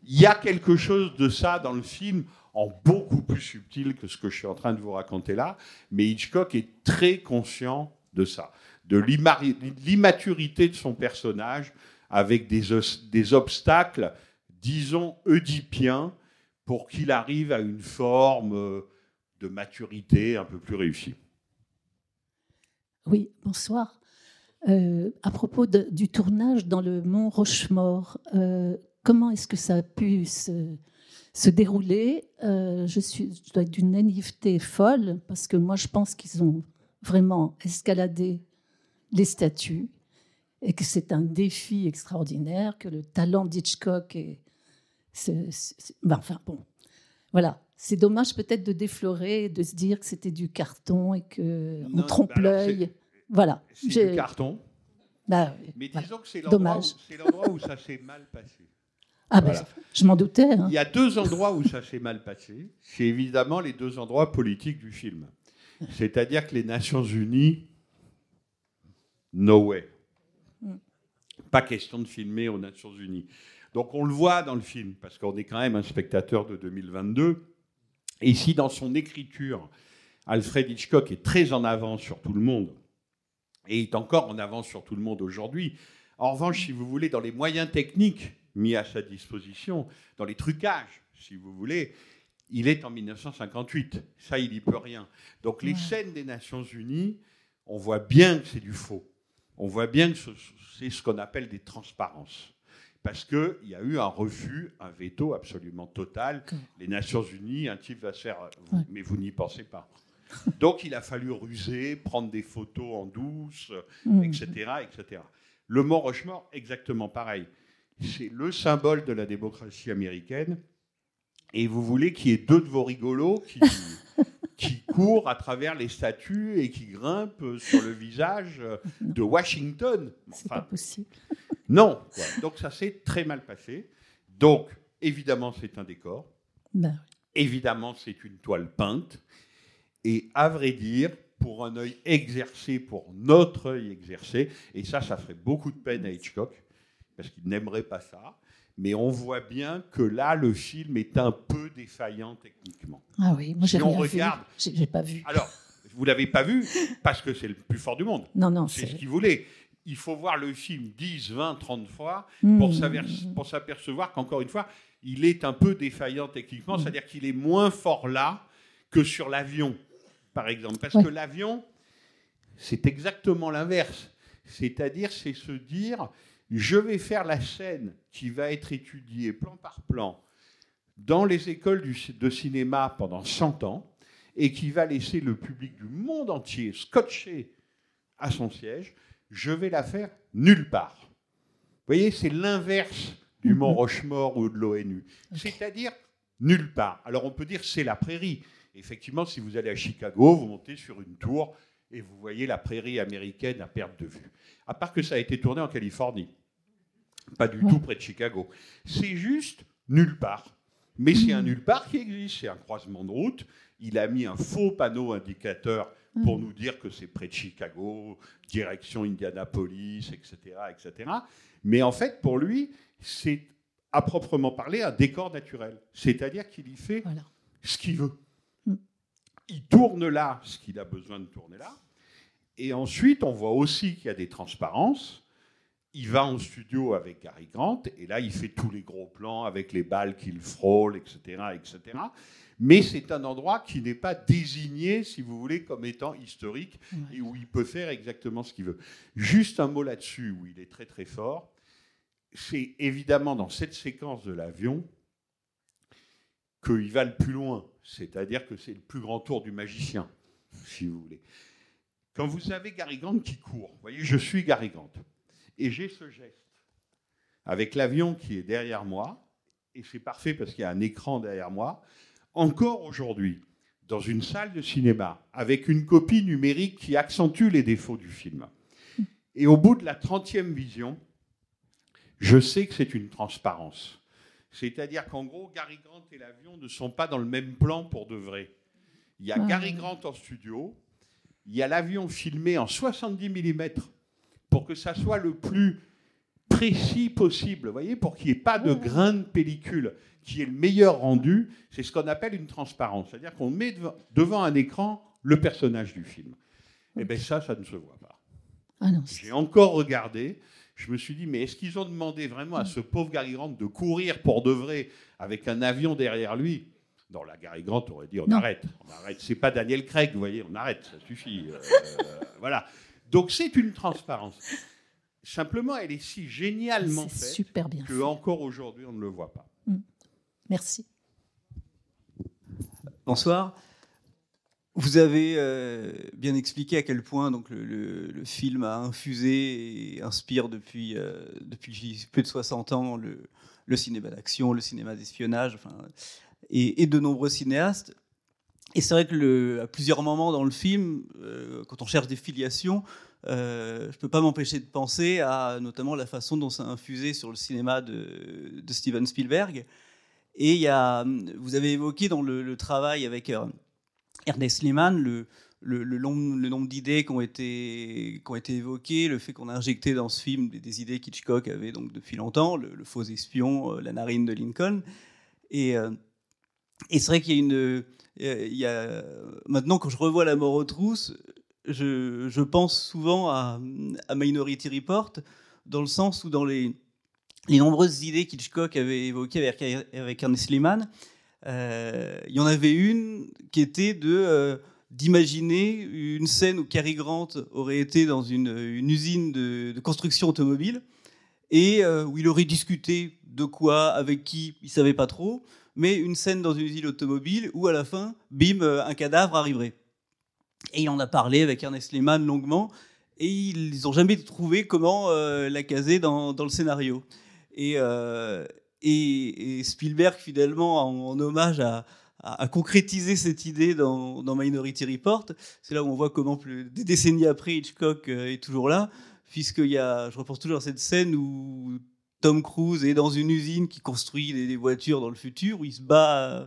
B: Il y a quelque chose de ça dans le film en beaucoup plus subtil que ce que je suis en train de vous raconter là, mais Hitchcock est très conscient de ça, de l'immaturité de son personnage avec des, des obstacles, disons, oedipiens, pour qu'il arrive à une forme euh, de maturité un peu plus réussie.
G: Oui, bonsoir. Euh, à propos du tournage dans le mont Rochemort, euh, comment est-ce que ça a pu se, se dérouler? Je, suis, je dois être d'une naïveté folle, parce que moi je pense qu'ils ont vraiment escaladé les statues et que c'est un défi extraordinaire, que le talent d'Hitchcock est. Ben, enfin bon, voilà. C'est dommage peut-être de déflorer, de se dire que c'était du carton et qu'on
B: bah
G: trompe l'œil. Voilà.
B: C'est du carton.
G: Bah,
B: Mais
G: voilà.
B: disons que c'est l'endroit, où- ça s'est mal passé.
G: Ah ben, je m'en doutais. hein.
B: Il y a deux endroits où ça s'est mal passé. C'est évidemment les deux endroits politiques du film. C'est-à-dire que les Nations Unies, no way.
G: Mm.
B: Pas question de filmer aux Nations Unies. Donc on le voit dans le film, parce qu'on est quand même un spectateur de 2022. Et ici, dans son écriture, Alfred Hitchcock est très en avance sur tout le monde, et est encore en avance sur tout le monde aujourd'hui. En revanche, si vous voulez, dans les moyens techniques mis à sa disposition, dans les trucages, si vous voulez, il est en 1958. Ça, il n'y peut rien. Donc les
G: Ouais.
B: scènes des Nations Unies, on voit bien que c'est du faux. On voit bien que ce- c'est ce qu'on appelle des transparences. Parce qu'il y a eu un refus, un veto absolument total. Les Nations Unies, un type va se faire. vous-
G: Ouais.
B: Mais vous n'y pensez pas. Donc il a fallu ruser, prendre des photos en douce,
G: Mm.
B: etc., etc. Le Mont Rochemort, exactement pareil. C'est le symbole de la démocratie américaine. Et vous voulez qu'il y ait deux de vos rigolos qui, <laughs> qui courent à travers les statues et qui grimpent sur le visage de Washington.
G: C'est pas possible.
B: Non. quoi. Donc ça s'est très mal passé. Donc, évidemment, c'est un décor.
G: Ben,
B: Évidemment, c'est une toile peinte. Et à vrai dire, pour un œil exercé, pour notre œil exercé, et ça, ça ferait beaucoup de peine à Hitchcock, parce qu'il n'aimerait pas ça. Mais on voit bien que là, le film est un peu défaillant techniquement.
G: ah oui, moi j'ai
B: Si on regarde-
G: vu. J'ai pas vu.
B: Alors, vous l'avez pas vu parce que c'est le plus fort du monde.
G: Non, non,
B: c'est
G: c'est-
B: ce qu'il voulait. Il faut voir le film 10, 20, 30 fois
G: Mm.
B: pour s'apercevoir qu'encore une fois, il est un peu défaillant techniquement,
G: Mm.
B: c'est-à-dire qu'il est moins fort là que sur l'avion, par exemple. Parce
G: Ouais.
B: que l'avion, c'est exactement l'inverse. C'est-à-dire, c'est se dire, je vais faire la scène qui va être étudiée plan par plan dans les écoles du- de cinéma pendant 100 ans et qui va laisser le public du monde entier scotché à son siège, je vais la faire nulle part. Vous voyez, c'est l'inverse du Mont Rochemort ou de l'ONU. C'est-à-dire nulle part. Alors on peut dire c'est la prairie. Effectivement, si vous allez à Chicago, vous montez sur une tour et vous voyez la prairie américaine à perte de vue. À part que ça a été tourné en Californie. Pas du tout près de Chicago. C'est juste nulle part. Mais c'est un nulle part qui existe. C'est un croisement de route. Il a mis un faux panneau indicateur pour nous dire que c'est près de Chicago, direction Indianapolis, etc., etc. Mais en fait, pour lui, c'est à proprement parler un décor naturel. C'est-à-dire qu'il y fait ce qu'il veut. Il tourne là ce qu'il a besoin de tourner là. Et ensuite, on voit aussi qu'il y a des transparences. Il va en studio avec Gary Grant, et là, il fait tous les gros plans avec les balles qu'il frôle, etc., etc. Mais c'est un endroit qui n'est pas désigné, si vous voulez, comme étant historique, et où il peut faire exactement ce qu'il veut. Juste un mot là-dessus, où il est très très fort. C'est évidemment dans cette séquence de l'avion qu'il va le plus loin. C'est-à-dire que c'est le plus grand tour du magicien, si vous voulez. Quand vous avez Gary Grant qui court, vous voyez, je suis Gary Grant. Et j'ai ce geste avec l'avion qui est derrière moi, et c'est parfait parce qu'il y a un écran derrière moi. Encore aujourd'hui, dans une salle de cinéma, avec une copie numérique qui accentue les défauts du film. Et au bout de la 30e vision, je sais que c'est une transparence. C'est-à-dire qu'en gros, Gary Grant et l'avion ne sont pas dans le même plan pour de vrai. Il y a. Gary Grant en studio, il y a l'avion filmé en 70 mm pour que ça soit le plus précis possible, vous voyez, pour qu'il n'y ait pas de grain de pellicule, qui est le meilleur rendu, c'est ce qu'on appelle une transparence. C'est-à-dire qu'on met devant, devant un écran le personnage du film. Et bien ça, ça ne se voit pas.
G: Ah
B: J'ai encore regardé, je me suis dit, mais est-ce qu'ils ont demandé vraiment à ce pauvre Gary Grant de courir pour de vrai avec un avion derrière lui? Non, la Gary Grant aurait dit, on
G: Non.
B: arrête, on arrête. C'est pas Daniel Craig, vous voyez, on arrête, ça suffit. Euh, <laughs> voilà. Donc c'est une transparence. Simplement, elle est si génialement faite
G: super bien.
B: que
G: fait.
B: encore aujourd'hui, on ne le voit pas.
G: Merci.
H: Bonsoir. Vous avez euh, bien expliqué à quel point donc, le, le- le film a infusé et inspire depuis, euh, depuis plus de 60 ans le, le cinéma d'action, le cinéma d'espionnage, enfin, et, et de nombreux cinéastes. Et c'est vrai que à plusieurs moments dans le film, euh, quand on cherche des filiations, euh, je ne peux pas m'empêcher de penser à notamment la façon dont ça a infusé sur le cinéma de, Steven Spielberg. Et y a, vous avez évoqué dans le, travail avec euh, Ernest Lehman le, nombre d'idées qui ont, été, évoquées, le fait qu'on a injecté dans ce film des, idées qu'Hitchcock avait donc depuis longtemps, le, faux espion, euh, la narine de Lincoln. Et c'est vrai qu'il y a une. Euh, maintenant, quand je revois La mort aux trousses, je, pense souvent à, Minority Report, dans le sens où dans les, nombreuses idées qu'Hitchcock avait évoquées avec, Ernest Lehman, euh, il y en avait une qui était euh, d'imaginer une scène où Cary Grant aurait été dans une, usine de, construction automobile et où il aurait discuté de quoi, avec qui, il savait pas trop, mais une scène dans une usine automobile où à la fin, bim, euh, un cadavre arriverait. Et il en a parlé avec Ernest Lehman longuement, et ils n'ont jamais trouvé comment euh, la caser dans, le scénario. Et, euh, Spielberg, finalement, en, hommage à, à, concrétiser cette idée dans, Minority Report, c'est là où on voit comment, des décennies après, Hitchcock est toujours là, puisqu'il y a, je repense toujours à cette scène où Tom Cruise est dans une usine qui construit des, voitures dans le futur, où il se bat euh,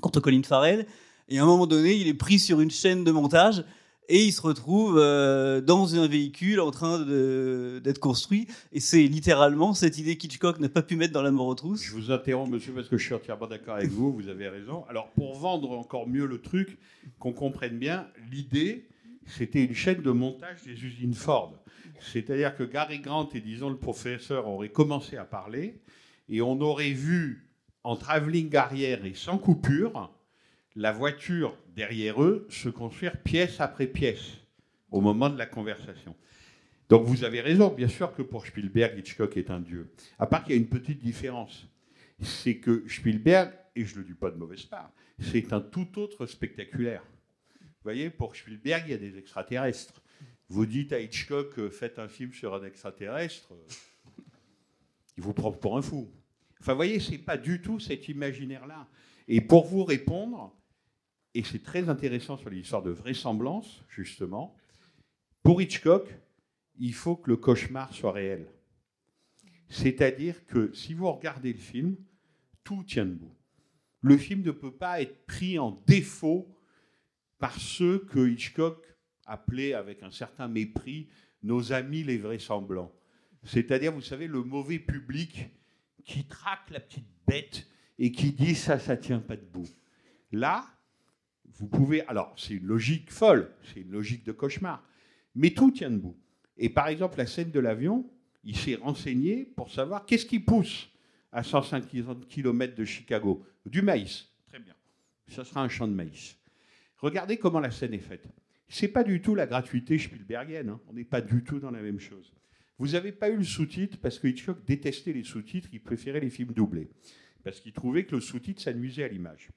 H: contre Colin Farrell, et à un moment donné, il est pris sur une chaîne de montage, et il se retrouve euh, dans un véhicule en train d'être construit. Et c'est littéralement cette idée qu'Hitchcock n'a pas pu mettre dans La mort aux trousses.
B: Je vous interromps, monsieur, parce que je suis entièrement d'accord avec vous, vous avez raison. Alors, pour vendre encore mieux le truc, qu'on comprenne bien, l'idée, c'était une chaîne de montage des usines Ford. C'est-à-dire que Gary Grant et, disons, le professeur auraient commencé à parler, et on aurait vu, en travelling arrière et sans coupure, la voiture derrière eux se construire pièce après pièce au moment de la conversation. Donc vous avez raison, bien sûr que pour Spielberg, Hitchcock est un dieu. À part qu'il y a une petite différence, c'est que Spielberg, et je ne le dis pas de mauvaise part, c'est un tout autre spectaculaire. Vous voyez, pour Spielberg, il y a des extraterrestres. Vous dites à Hitchcock, euh, faites un film sur un extraterrestre, il vous prend pour un fou. Enfin, vous voyez, c'est pas du tout cet imaginaire-là. Et pour vous répondre, et c'est très intéressant sur l'histoire de vraisemblance, justement, pour Hitchcock, il faut que le cauchemar soit réel. C'est-à-dire que si vous regardez le film, tout tient debout. Le film ne peut pas être pris en défaut par ceux que Hitchcock appelait avec un certain mépris nos amis les vraisemblants. C'est-à-dire, vous savez, le mauvais public qui traque la petite bête et qui dit ça, ça tient pas debout. Là, vous pouvez. Alors, c'est une logique folle, c'est une logique de cauchemar, mais tout tient debout. Et par exemple, la scène de l'avion, il s'est renseigné pour savoir qu'est-ce qui pousse à 150 km de Chicago. Du maïs. Très bien. Ce sera un champ de maïs. Regardez comment la scène est faite. C'est pas du tout la gratuité Spielbergienne. hein. On n'est pas du tout dans la même chose. Vous n'avez pas eu le sous-titre parce que Hitchcock détestait les sous-titres, il préférait les films doublés. Parce qu'il trouvait que le sous-titre, ça nuisait à l'image.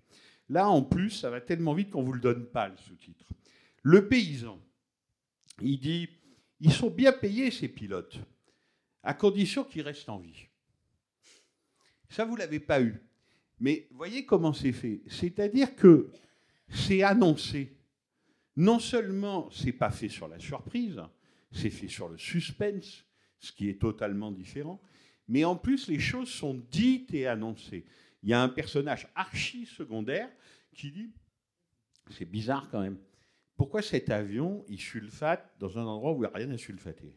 B: Là, en plus, ça va tellement vite qu'on ne vous le donne pas, le sous-titre. Le paysan, il dit ils sont bien payés, ces pilotes, à condition qu'ils restent en vie. Ça, vous ne l'avez pas eu. Mais voyez comment c'est fait. C'est-à-dire que c'est annoncé. Non seulement c'est pas fait sur la surprise, c'est fait sur le suspense, ce qui est totalement différent, mais en plus les choses sont dites et annoncées. Il y a un personnage archi secondaire qui dit c'est bizarre quand même. Pourquoi cet avion il sulfate dans un endroit où il n'y a rien à sulfater?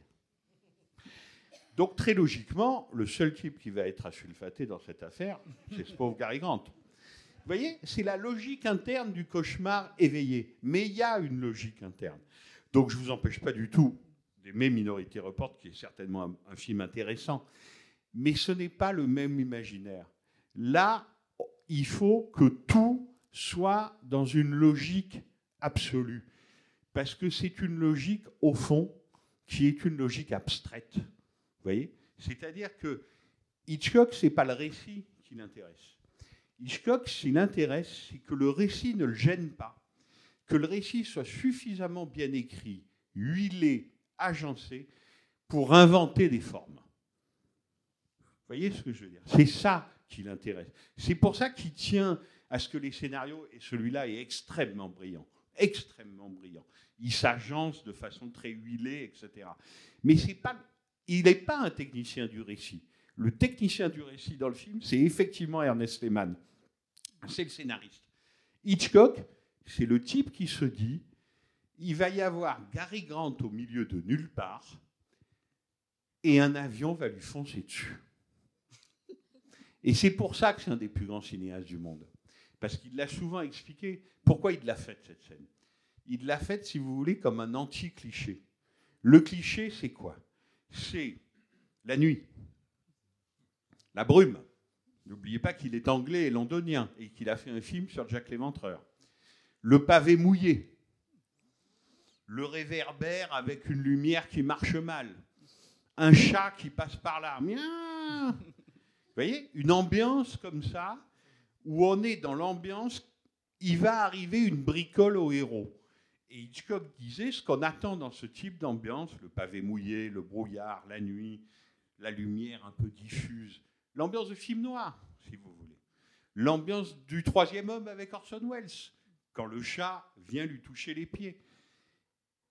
B: Donc très logiquement, le seul type qui va être asulfaté dans cette affaire, c'est ce pauvre Gary Grant. Vous voyez, c'est la logique interne du cauchemar éveillé. Mais il y a une logique interne. Donc je ne vous empêche pas du tout d'aimer Minority Report, qui est certainement un, un film intéressant. Mais ce n'est pas le même imaginaire. Là, il faut que tout soit dans une logique absolue. Parce que c'est une logique, au fond, qui est une logique abstraite. Vous voyez? C'est-à-dire que Hitchcock, ce n'est pas le récit qui l'intéresse. Hitchcock, ce qui l'intéresse, c'est que le récit ne le gêne pas, que le récit soit suffisamment bien écrit, huilé, agencé, pour inventer des formes. Vous voyez ce que je veux dire? C'est ça qui l'intéresse. C'est pour ça qu'il tient à ce que les scénarios, et celui-là est extrêmement brillant, extrêmement brillant. Il s'agence de façon très huilée, etc. Mais c'est pas, il n'est pas un technicien du récit. Le technicien du récit dans le film, c'est effectivement Ernest Lehman. C'est le scénariste. Hitchcock, c'est le type qui se dit il va y avoir Gary Grant au milieu de nulle part et un avion va lui foncer dessus. Et c'est pour ça que c'est un des plus grands cinéastes du monde. Parce qu'il l'a souvent expliqué. Pourquoi il l'a faite, cette scène Il l'a faite, si vous voulez, comme un anti-cliché. Le cliché, c'est quoi? C'est la nuit, la brume. N'oubliez pas qu'il est anglais et londonien et qu'il a fait un film sur Jack l'Éventreur. Le pavé mouillé, le réverbère avec une lumière qui marche mal, un chat qui passe par là. Miaou Vous voyez Une ambiance comme ça, où on est dans l'ambiance, il va arriver une bricole au héros. Et Hitchcock disait ce qu'on attend dans ce type d'ambiance, le pavé mouillé, le brouillard, la nuit, la lumière un peu diffuse, l'ambiance de film noir, si vous voulez. L'ambiance du troisième homme avec Orson Welles, quand le chat vient lui toucher les pieds.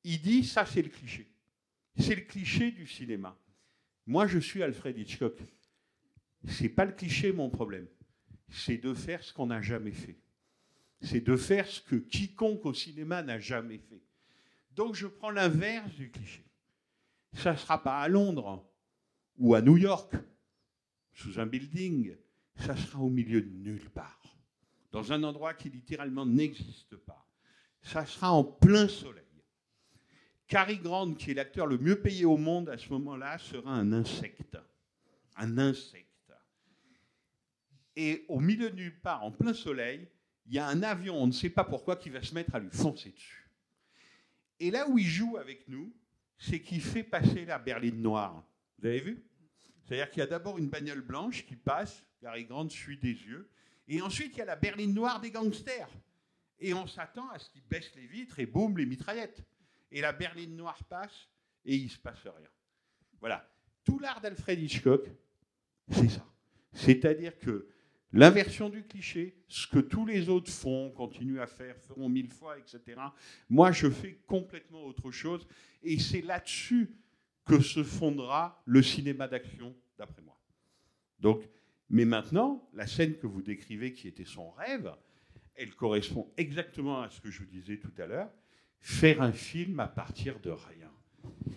B: Il dit, ça c'est le cliché. C'est le cliché du cinéma. Moi, je suis Alfred Hitchcock. C'est pas le cliché mon problème. C'est de faire ce qu'on n'a jamais fait. C'est de faire ce que quiconque au cinéma n'a jamais fait. Donc je prends l'inverse du cliché. Ça ne sera pas à Londres ou à New York, sous un building. Ça sera au milieu de nulle part. Dans un endroit qui littéralement n'existe pas. Ça sera en plein soleil. Cary Grant, qui est l'acteur le mieux payé au monde à ce moment-là, sera un insecte. Un insecte. Et au milieu de nulle part, en plein soleil, il y a un avion, on ne sait pas pourquoi, qui va se mettre à lui foncer dessus. Et là où il joue avec nous, c'est qu'il fait passer la berline noire. Vous avez vu? C'est-à-dire qu'il y a d'abord une bagnole blanche qui passe, Gary Grant suit des yeux, et ensuite il y a la berline noire des gangsters. Et on s'attend à ce qu'ils baissent les vitres et boum, les mitraillettes. Et la berline noire passe et il ne se passe rien. Voilà. Tout l'art d'Alfred Hitchcock, c'est ça. C'est-à-dire que l'inversion du cliché, ce que tous les autres font, continuent à faire, feront mille fois, etc. Moi, je fais complètement autre chose. Et c'est là-dessus que se fondera le cinéma d'action, d'après moi. Donc, mais maintenant, la scène que vous décrivez, qui était son rêve, elle correspond exactement à ce que je vous disais tout à l'heure. Faire un film à partir de rien.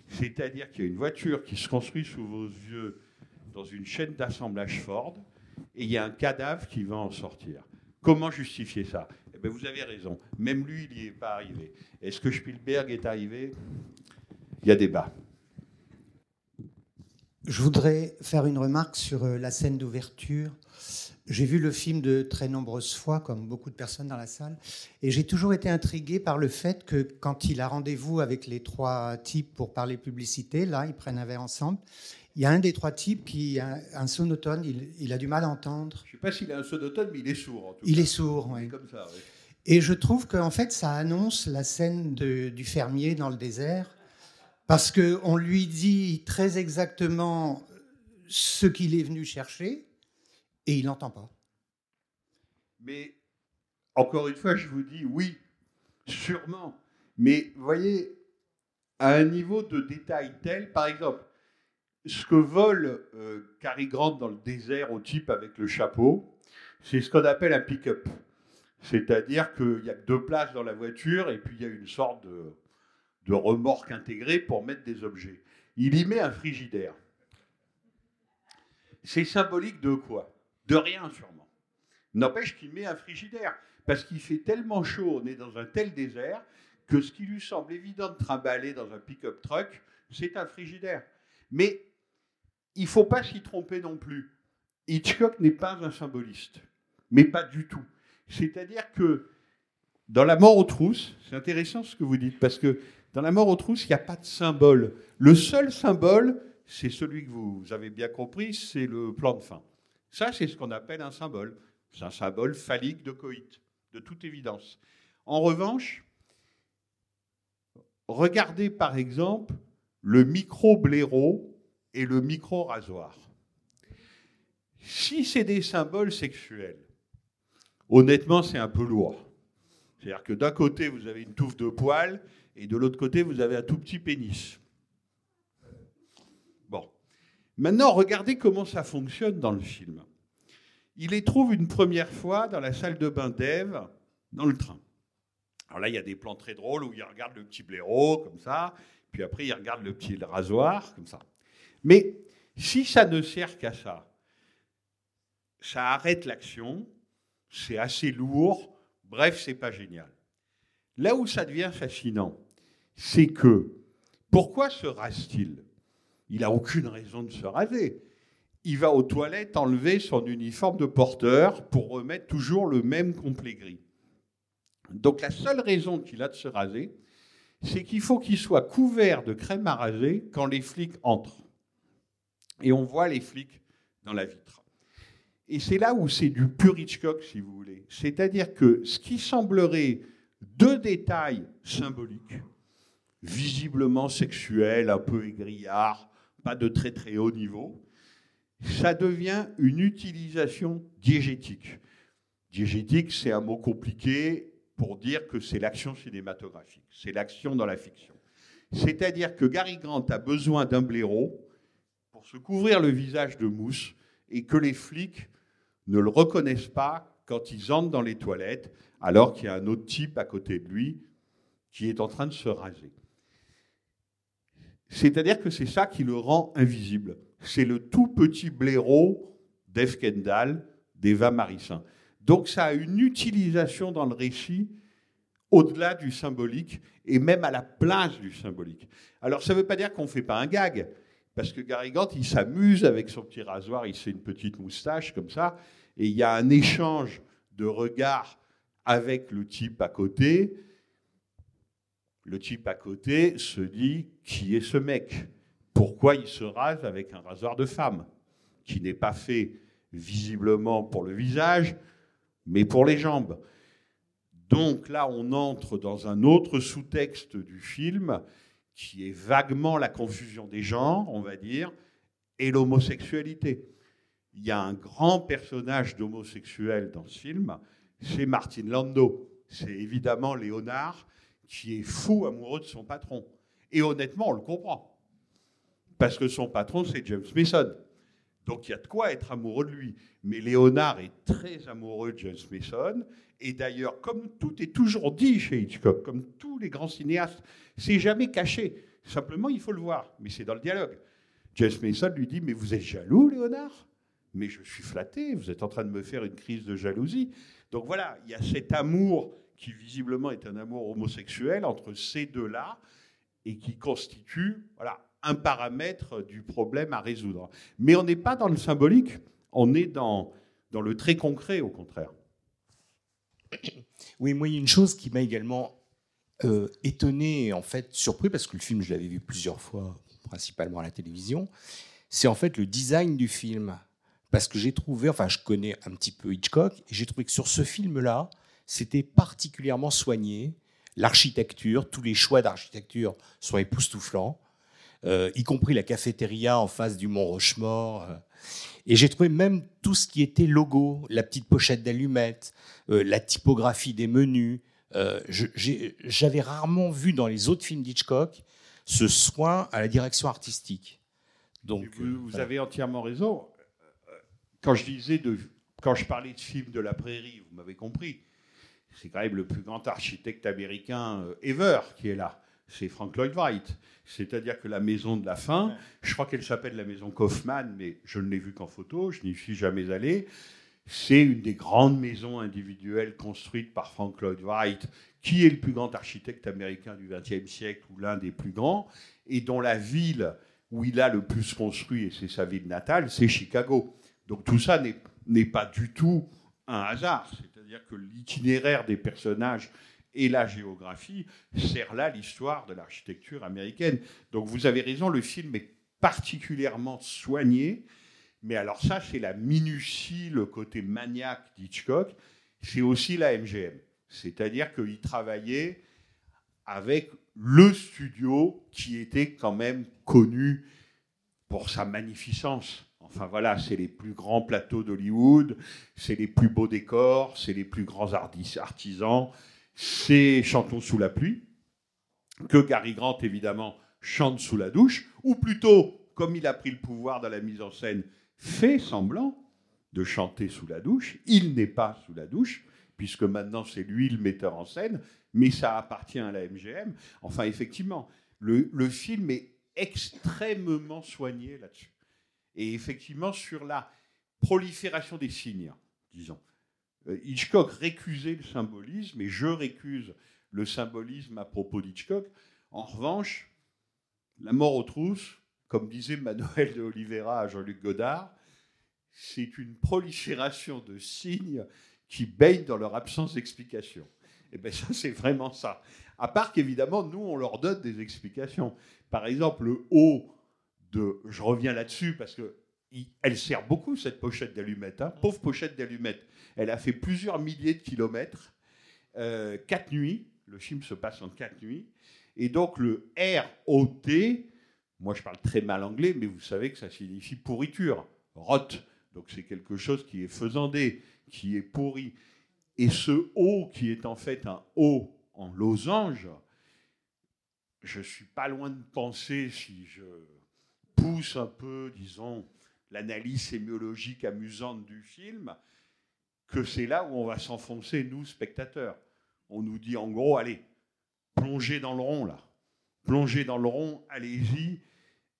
B: C'est-à-dire qu'il y a une voiture qui se construit sous vos yeux dans une chaîne d'assemblage Ford, et il y a un cadavre qui va en sortir. Comment justifier ça? Eh bien, Vous avez raison. Même lui, il n'y est pas arrivé. Est-ce que Spielberg est arrivé? Il y a débat.
F: Je voudrais faire une remarque sur euh, la scène d'ouverture. J'ai vu le film de très nombreuses fois, comme beaucoup de personnes dans la salle, et j'ai toujours été intrigué par le fait que quand il a rendez-vous avec les trois types pour parler publicité, là, ils prennent un verre ensemble, il y a un des trois types qui a un sonotone, il, il a du mal à entendre.
B: Je ne sais pas s'il a un sonotone, mais il est sourd en tout
F: Il
B: cas.
F: est sourd, oui.
B: Comme ça, oui.
F: Et je trouve qu'en fait, ça annonce la scène de- du fermier dans le désert, parce qu'on lui dit très exactement ce qu'il est venu chercher, et il n'entend pas.
B: Mais encore une fois, je vous dis oui, sûrement. Mais voyez, à un niveau de détail tel, par exemple, ce que vole euh, Cary Grant dans le désert au type avec le chapeau, c'est ce qu'on appelle un pick-up. C'est-à-dire qu'il n'y a deux places dans la voiture et puis il y a une sorte de, de remorque intégrée pour mettre des objets. Il y met un frigidaire. C'est symbolique de quoi? De rien sûrement. N'empêche qu'il met un frigidaire, parce qu'il fait tellement chaud, on est dans un tel désert, que ce qui lui semble évident de trimballer dans un pick-up truck, c'est un frigidaire. Mais il ne faut pas s'y tromper non plus. Hitchcock n'est pas un symboliste, mais pas du tout. C'est-à-dire que dans La mort aux trousses, c'est intéressant ce que vous dites, parce que dans La mort aux trousses, il n'y a pas de symbole. Le seul symbole, c'est celui que vous avez bien compris, c'est le plan de fin. Ça, c'est ce qu'on appelle un symbole. C'est un symbole phallique de coït, de toute évidence. En revanche, regardez par exemple le micro-blaireau et le micro-rasoir. Si c'est des symboles sexuels, honnêtement, c'est un peu lourd. C'est-à-dire que d'un côté, vous avez une touffe de poils et de l'autre côté, vous avez un tout petit pénis. Bon. Maintenant, regardez comment ça fonctionne dans le film. Il les trouve une première fois dans la salle de bain d'Ève, dans le train. Alors là, il y a des plans très drôles où il regarde le petit blaireau, comme ça, puis après, il regarde le petit rasoir, comme ça. Mais si ça ne sert qu'à ça, ça arrête l'action, c'est assez lourd, bref, c'est pas génial. Là où ça devient fascinant, c'est que pourquoi se rase-t-il? Il n'a aucune raison de se raser. Il va aux toilettes enlever son uniforme de porteur pour remettre toujours le même complet gris. Donc la seule raison qu'il a de se raser, c'est qu'il faut qu'il soit couvert de crème à raser quand les flics entrent. Et on voit les flics dans la vitre. Et c'est là où c'est du pur Hitchcock, si vous voulez. C'est-à-dire que ce qui semblerait deux détails symboliques, visiblement sexuels, un peu aigriards, pas de très très haut niveau, ça devient une utilisation diégétique. Diégétique, c'est un mot compliqué pour dire que c'est l'action cinématographique, c'est l'action dans la fiction. C'est-à-dire que Gary Grant a besoin d'un blaireau pour se couvrir le visage de mousse et que les flics ne le reconnaissent pas quand ils entrent dans les toilettes, alors qu'il y a un autre type à côté de lui qui est en train de se raser. C'est-à-dire que c'est ça qui le rend invisible. C'est le tout petit blaireau d'Eve Kendall, d'Eva Marissin. Donc ça a une utilisation dans le récit au-delà du symbolique et même à la place du symbolique. Alors ça ne veut pas dire qu'on ne fait pas un gag, parce que Gary Grant, il s'amuse avec son petit rasoir, il fait une petite moustache comme ça, et il y a un échange de regards avec le type à côté. Le type à côté se dit qui est ce mec? Pourquoi il se rase avec un rasoir de femme? Qui n'est pas fait visiblement pour le visage, mais pour les jambes. Donc là, on entre dans un autre sous-texte du film qui est vaguement la confusion des genres, on va dire, et l'homosexualité. Il y a un grand personnage d'homosexuel dans ce film, c'est Martin Landau. C'est évidemment Léonard qui est fou amoureux de son patron. Et honnêtement, on le comprend. Parce que son patron, c'est James Mason. Donc il y a de quoi être amoureux de lui. Mais Léonard est très amoureux de James Mason. Et d'ailleurs, comme tout est toujours dit chez Hitchcock, comme tous les grands cinéastes, c'est jamais caché. Simplement, il faut le voir. Mais c'est dans le dialogue. James Mason lui dit Mais vous êtes jaloux, Léonard? Mais je suis flatté, vous êtes en train de me faire une crise de jalousie. Donc voilà, il y a cet amour qui visiblement est un amour homosexuel entre ces deux-là et qui constitue voilà, un paramètre du problème à résoudre. Mais on n'est pas dans le symbolique, on est dans, dans le très concret, au contraire.
I: Oui, moi, il y a une chose qui m'a également euh, étonné et en fait surpris, parce que le film, je l'avais vu plusieurs fois, principalement à la télévision, c'est en fait le design du film. Parce que j'ai trouvé, enfin, je connais un petit peu Hitchcock, et j'ai trouvé que sur ce film-là, c'était particulièrement soigné. L'architecture, tous les choix d'architecture sont époustouflants, euh, y compris la cafétéria en face du Mont Rochemort. euh. Et j'ai trouvé même tout ce qui était logo, la petite pochette d'allumettes, euh, la typographie des menus. Euh, J'avais rarement vu dans les autres films d'Hitchcock ce soin à la direction artistique. Donc,
B: vous, vous
I: voilà.
B: avez entièrement raison. Quand je disais de, quand je parlais de film de la prairie, vous m'avez compris. C'est quand même le plus grand architecte américain euh, ever qui est là. C'est Frank Lloyd Wright. C'est-à-dire que la maison de la fin, je crois qu'elle s'appelle la maison Kaufman, mais je ne l'ai vue qu'en photo, je n'y suis jamais allé. C'est une des grandes maisons individuelles construites par Frank Lloyd Wright, qui est le plus grand architecte américain du XXe siècle, ou l'un des plus grands, et dont la ville où il a le plus construit, et c'est sa ville natale, c'est Chicago. Donc tout ça n'est- n'est pas du tout un hasard. C'est-à-dire que l'itinéraire des personnages et la géographie sert là l'histoire de l'architecture américaine. Donc vous avez raison, le film est particulièrement soigné. Mais alors ça, c'est la minutie, le côté maniaque d'Hitchcock. C'est aussi la MGM. C'est-à-dire qu'il travaillait avec le studio qui était quand même connu pour sa magnificence. Enfin voilà, c'est les plus grands plateaux d'Hollywood, c'est les plus beaux décors, c'est les plus grands artis- artisans, c'est Chantons sous la pluie, que Gary Grant évidemment chante sous la douche, ou plutôt, comme il a pris le pouvoir dans la mise en scène, fait semblant de chanter sous la douche. Il n'est pas sous la douche, puisque maintenant c'est lui le metteur en scène, mais ça appartient à la MGM. Enfin, effectivement, le, le film est extrêmement soigné là-dessus. Et effectivement, sur la prolifération des signes, disons. Euh, Hitchcock récusait le symbolisme, et je récuse le symbolisme à propos d'Hitchcock. En revanche, la mort aux trousses, comme disait Manuel de Oliveira à Jean-Luc Godard, c'est une prolifération de signes qui baignent dans leur absence d'explication. Et bien ça, c'est vraiment ça. À part qu'évidemment, nous, on leur donne des explications. Par exemple, le haut Je reviens là-dessus parce que elle sert beaucoup, cette pochette d'allumettes. hein. Pauvre pochette d'allumettes. Elle a fait plusieurs milliers de kilomètres, euh, quatre nuits. Le film se passe en quatre nuits. Et donc, le R-O-T, moi je parle très mal anglais, mais vous savez que ça signifie pourriture, rot. Donc, c'est quelque chose qui est faisandé, qui est pourri. Et ce O qui est en fait un O en losange, je suis pas loin de penser, si je pousse un peu, disons, l'analyse sémiologique amusante du film, que c'est là où on va s'enfoncer, nous, spectateurs. On nous dit en gros, allez, plongez dans le rond, là. Plongez dans le rond, allez-y,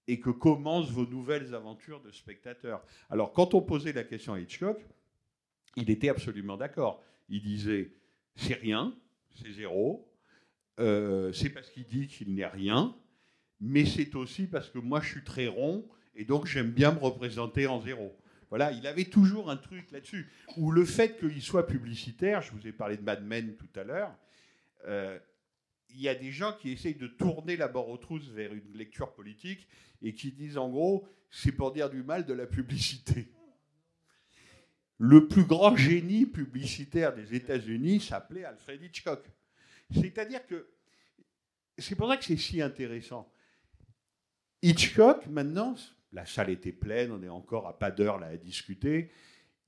B: et que commencent vos nouvelles aventures de spectateurs. Alors, quand on posait la question à Hitchcock, il était absolument d'accord. Il disait, c'est rien, c'est zéro, euh, c'est parce qu'il dit qu'il n'est rien, mais c'est aussi parce que moi je suis très rond et donc j'aime bien me représenter en zéro. Voilà, il avait toujours un truc là-dessus. Ou le fait qu'il soit publicitaire, je vous ai parlé de Mad Men tout à l'heure, euh, il y a des gens qui essayent de tourner la barre aux trousses vers une lecture politique et qui disent en gros, c'est pour dire du mal de la publicité. Le plus grand génie publicitaire des États-Unis s'appelait Alfred Hitchcock. C'est-à-dire que c'est pour ça que c'est si intéressant. Hitchcock, maintenant, la salle était pleine, on est encore à pas d'heure là à discuter.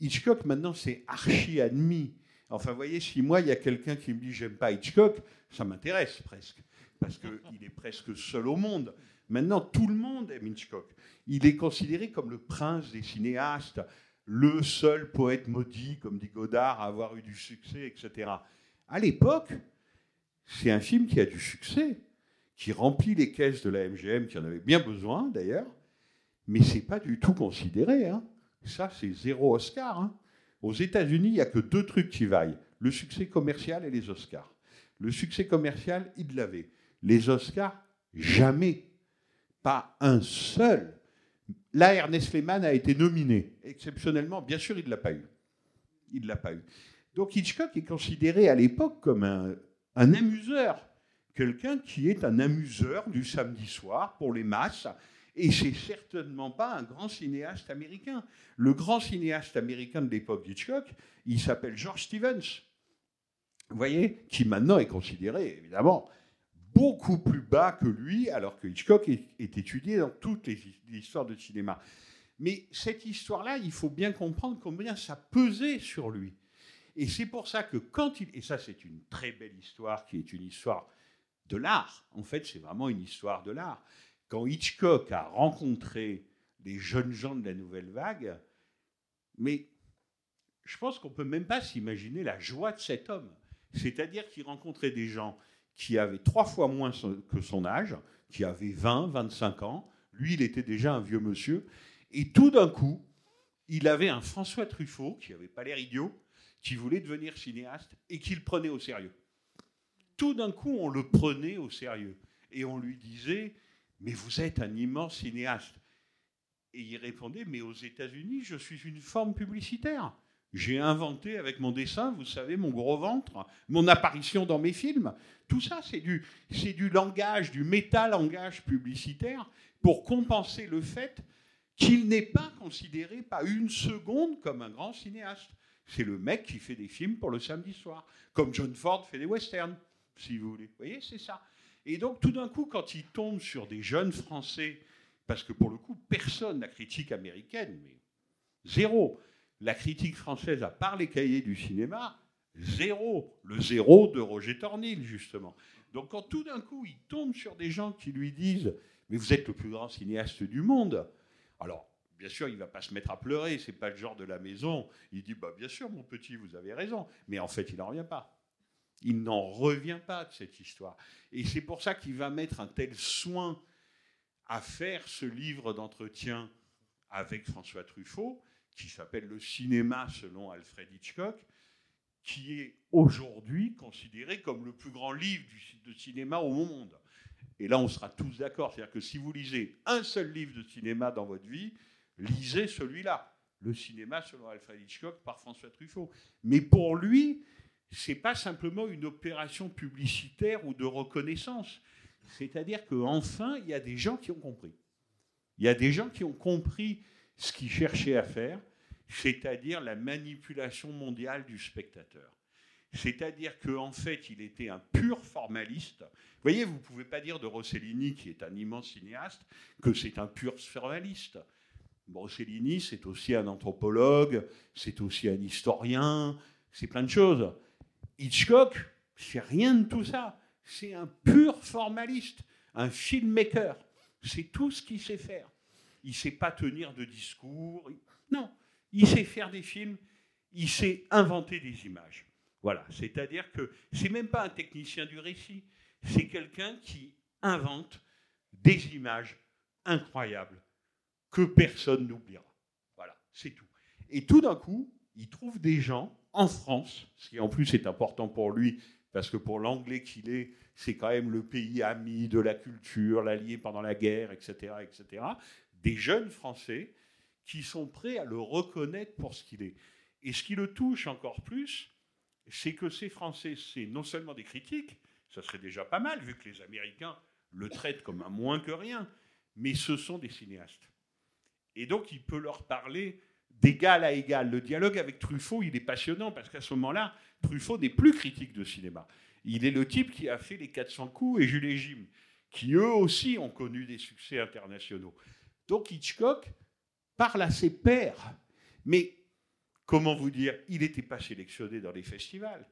B: Hitchcock, maintenant, c'est archi admis. Enfin, vous voyez, si moi, il y a quelqu'un qui me dit j'aime pas Hitchcock, ça m'intéresse presque. Parce qu'il <laughs> est presque seul au monde. Maintenant, tout le monde aime Hitchcock. Il est considéré comme le prince des cinéastes, le seul poète maudit, comme dit Godard, à avoir eu du succès, etc. À l'époque, c'est un film qui a du succès, qui remplit les caisses de la MGM, qui en avait bien besoin d'ailleurs, mais c'est pas du tout considéré. hein. Ça, c'est zéro Oscar. hein. Aux États-Unis, il n'y a que deux trucs qui vaillent le succès commercial et les Oscars. Le succès commercial, il l'avait. Les Oscars, jamais. Pas un seul. Là, Ernest Lehman a été nominé. Exceptionnellement, bien sûr, il ne l'a pas eu. Il l'a pas eu. Donc Hitchcock est considéré à l'époque comme un amuseur. Quelqu'un qui est un amuseur du samedi soir pour les masses. Et c'est certainement pas un grand cinéaste américain. Le grand cinéaste américain de l'époque d'Hitchcock, il s'appelle George Stevens. Vous voyez Qui maintenant est considéré, évidemment, beaucoup plus bas que lui, alors que Hitchcock est, étudié dans toutes les, les histoires de cinéma. Mais cette histoire-là, il faut bien comprendre combien ça pesait sur lui. Et c'est pour ça que quand il... Et ça, c'est une très belle histoire qui est une histoire de l'art. En fait, c'est vraiment une histoire de l'art. Quand Hitchcock a rencontré les jeunes gens de la nouvelle vague, mais je pense qu'on ne peut même pas s'imaginer la joie de cet homme. C'est-à-dire qu'il rencontrait des gens qui avaient trois fois moins que son âge, qui avaient 20, 25 ans. Lui, il était déjà un vieux monsieur. Et tout d'un coup, il avait un François Truffaut, qui n'avait pas l'air idiot, qui voulait devenir cinéaste et qui le prenait au sérieux. Tout d'un coup, on le prenait au sérieux. Et on lui disait, mais vous êtes un immense cinéaste. Et il répondait, mais aux États-Unis, je suis une forme publicitaire. J'ai inventé avec mon dessin, vous savez, mon gros ventre, mon apparition dans mes films. Tout ça, c'est du, c'est du langage, du métalangage publicitaire pour compenser le fait qu'il n'est pas considéré pas une seconde comme un grand cinéaste. C'est le mec qui fait des films pour le samedi soir, comme John Ford fait des westerns, si vous voulez. Vous voyez, c'est ça. Et donc, tout d'un coup, quand il tombe sur des jeunes Français, parce que pour le coup, personne, la critique américaine, mais zéro, la critique française, à part les cahiers du cinéma, zéro. Le zéro de Roger Tornil, justement. Donc, quand tout d'un coup, il tombe sur des gens qui lui disent Mais vous êtes le plus grand cinéaste du monde. Alors, bien sûr, il ne va pas se mettre à pleurer, c'est pas le genre de la maison. Il dit bah, Bien sûr, mon petit, vous avez raison. Mais en fait, il n'en revient pas. Il n'en revient pas de cette histoire. Et c'est pour ça qu'il va mettre un tel soin à faire ce livre d'entretien avec François Truffaut, qui s'appelle Le cinéma selon Alfred Hitchcock, qui est aujourd'hui considéré comme le plus grand livre de cinéma au monde. Et là, on sera tous d'accord. C'est-à-dire que si vous lisez un seul livre de cinéma dans votre vie, lisez celui-là. Le cinéma selon Alfred Hitchcock par François Truffaut. Mais pour lui, c'est pas simplement une opération publicitaire ou de reconnaissance. C'est-à-dire qu'enfin, il y a des gens qui ont compris. Il y a des gens qui ont compris ce qu'ils cherchaient à faire, c'est-à-dire la manipulation mondiale du spectateur. C'est-à-dire qu'en fait, il était un pur formaliste. Vous voyez, vous ne pouvez pas dire de Rossellini, qui est un immense cinéaste, que c'est un pur formaliste. Rossellini, c'est aussi un anthropologue, c'est aussi un historien, c'est plein de choses. Hitchcock, c'est rien de tout ça. C'est un pur formaliste, un filmmaker. C'est tout ce qu'il sait faire. Il sait pas tenir de discours. Non, il sait faire des films, il sait inventer des images. Voilà, c'est-à-dire que c'est même pas un technicien du récit, c'est quelqu'un qui invente des images incroyables que personne n'oubliera. Voilà, c'est tout. Et tout d'un coup, il trouve des gens en France, ce qui en plus est important pour lui, parce que pour l'anglais qu'il est, c'est quand même le pays ami de la culture, l'allié pendant la guerre, etc., etc. Des jeunes Français qui sont prêts à le reconnaître pour ce qu'il est. Et ce qui le touche encore plus, c'est que ces Français, c'est non seulement des critiques, ça serait déjà pas mal, vu que les Américains le traitent comme un moins que rien, mais ce sont des cinéastes. Et donc, il peut leur parler d'égal à égal. Le dialogue avec Truffaut, il est passionnant, parce qu'à ce moment-là, Truffaut n'est plus critique de cinéma. Il est le type qui a fait les 400 coups et Jules et Jim, qui eux aussi ont connu des succès internationaux. Donc Hitchcock parle à ses pairs. Mais comment vous dire, il n'était pas sélectionné dans les festivals.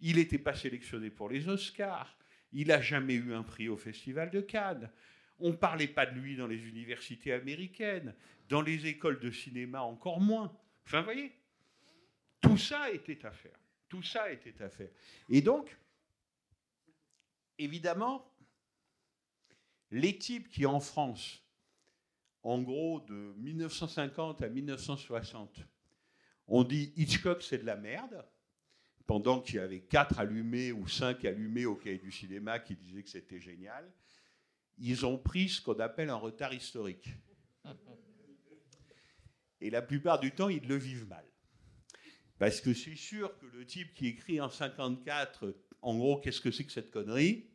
B: Il n'était pas sélectionné pour les Oscars. Il n'a jamais eu un prix au Festival de Cannes. On ne parlait pas de lui dans les universités américaines, dans les écoles de cinéma encore moins. Enfin, vous voyez, tout ça était à faire. Tout ça était à faire. Et donc, évidemment, les types qui en France, en gros de 1950 à 1960, ont dit Hitchcock c'est de la merde, pendant qu'il y avait quatre allumés ou cinq allumés au cahier du cinéma qui disaient que c'était génial, ils ont pris ce qu'on appelle un retard historique. Et la plupart du temps, ils le vivent mal. Parce que c'est sûr que le type qui écrit en 54, en gros, qu'est-ce que c'est que cette connerie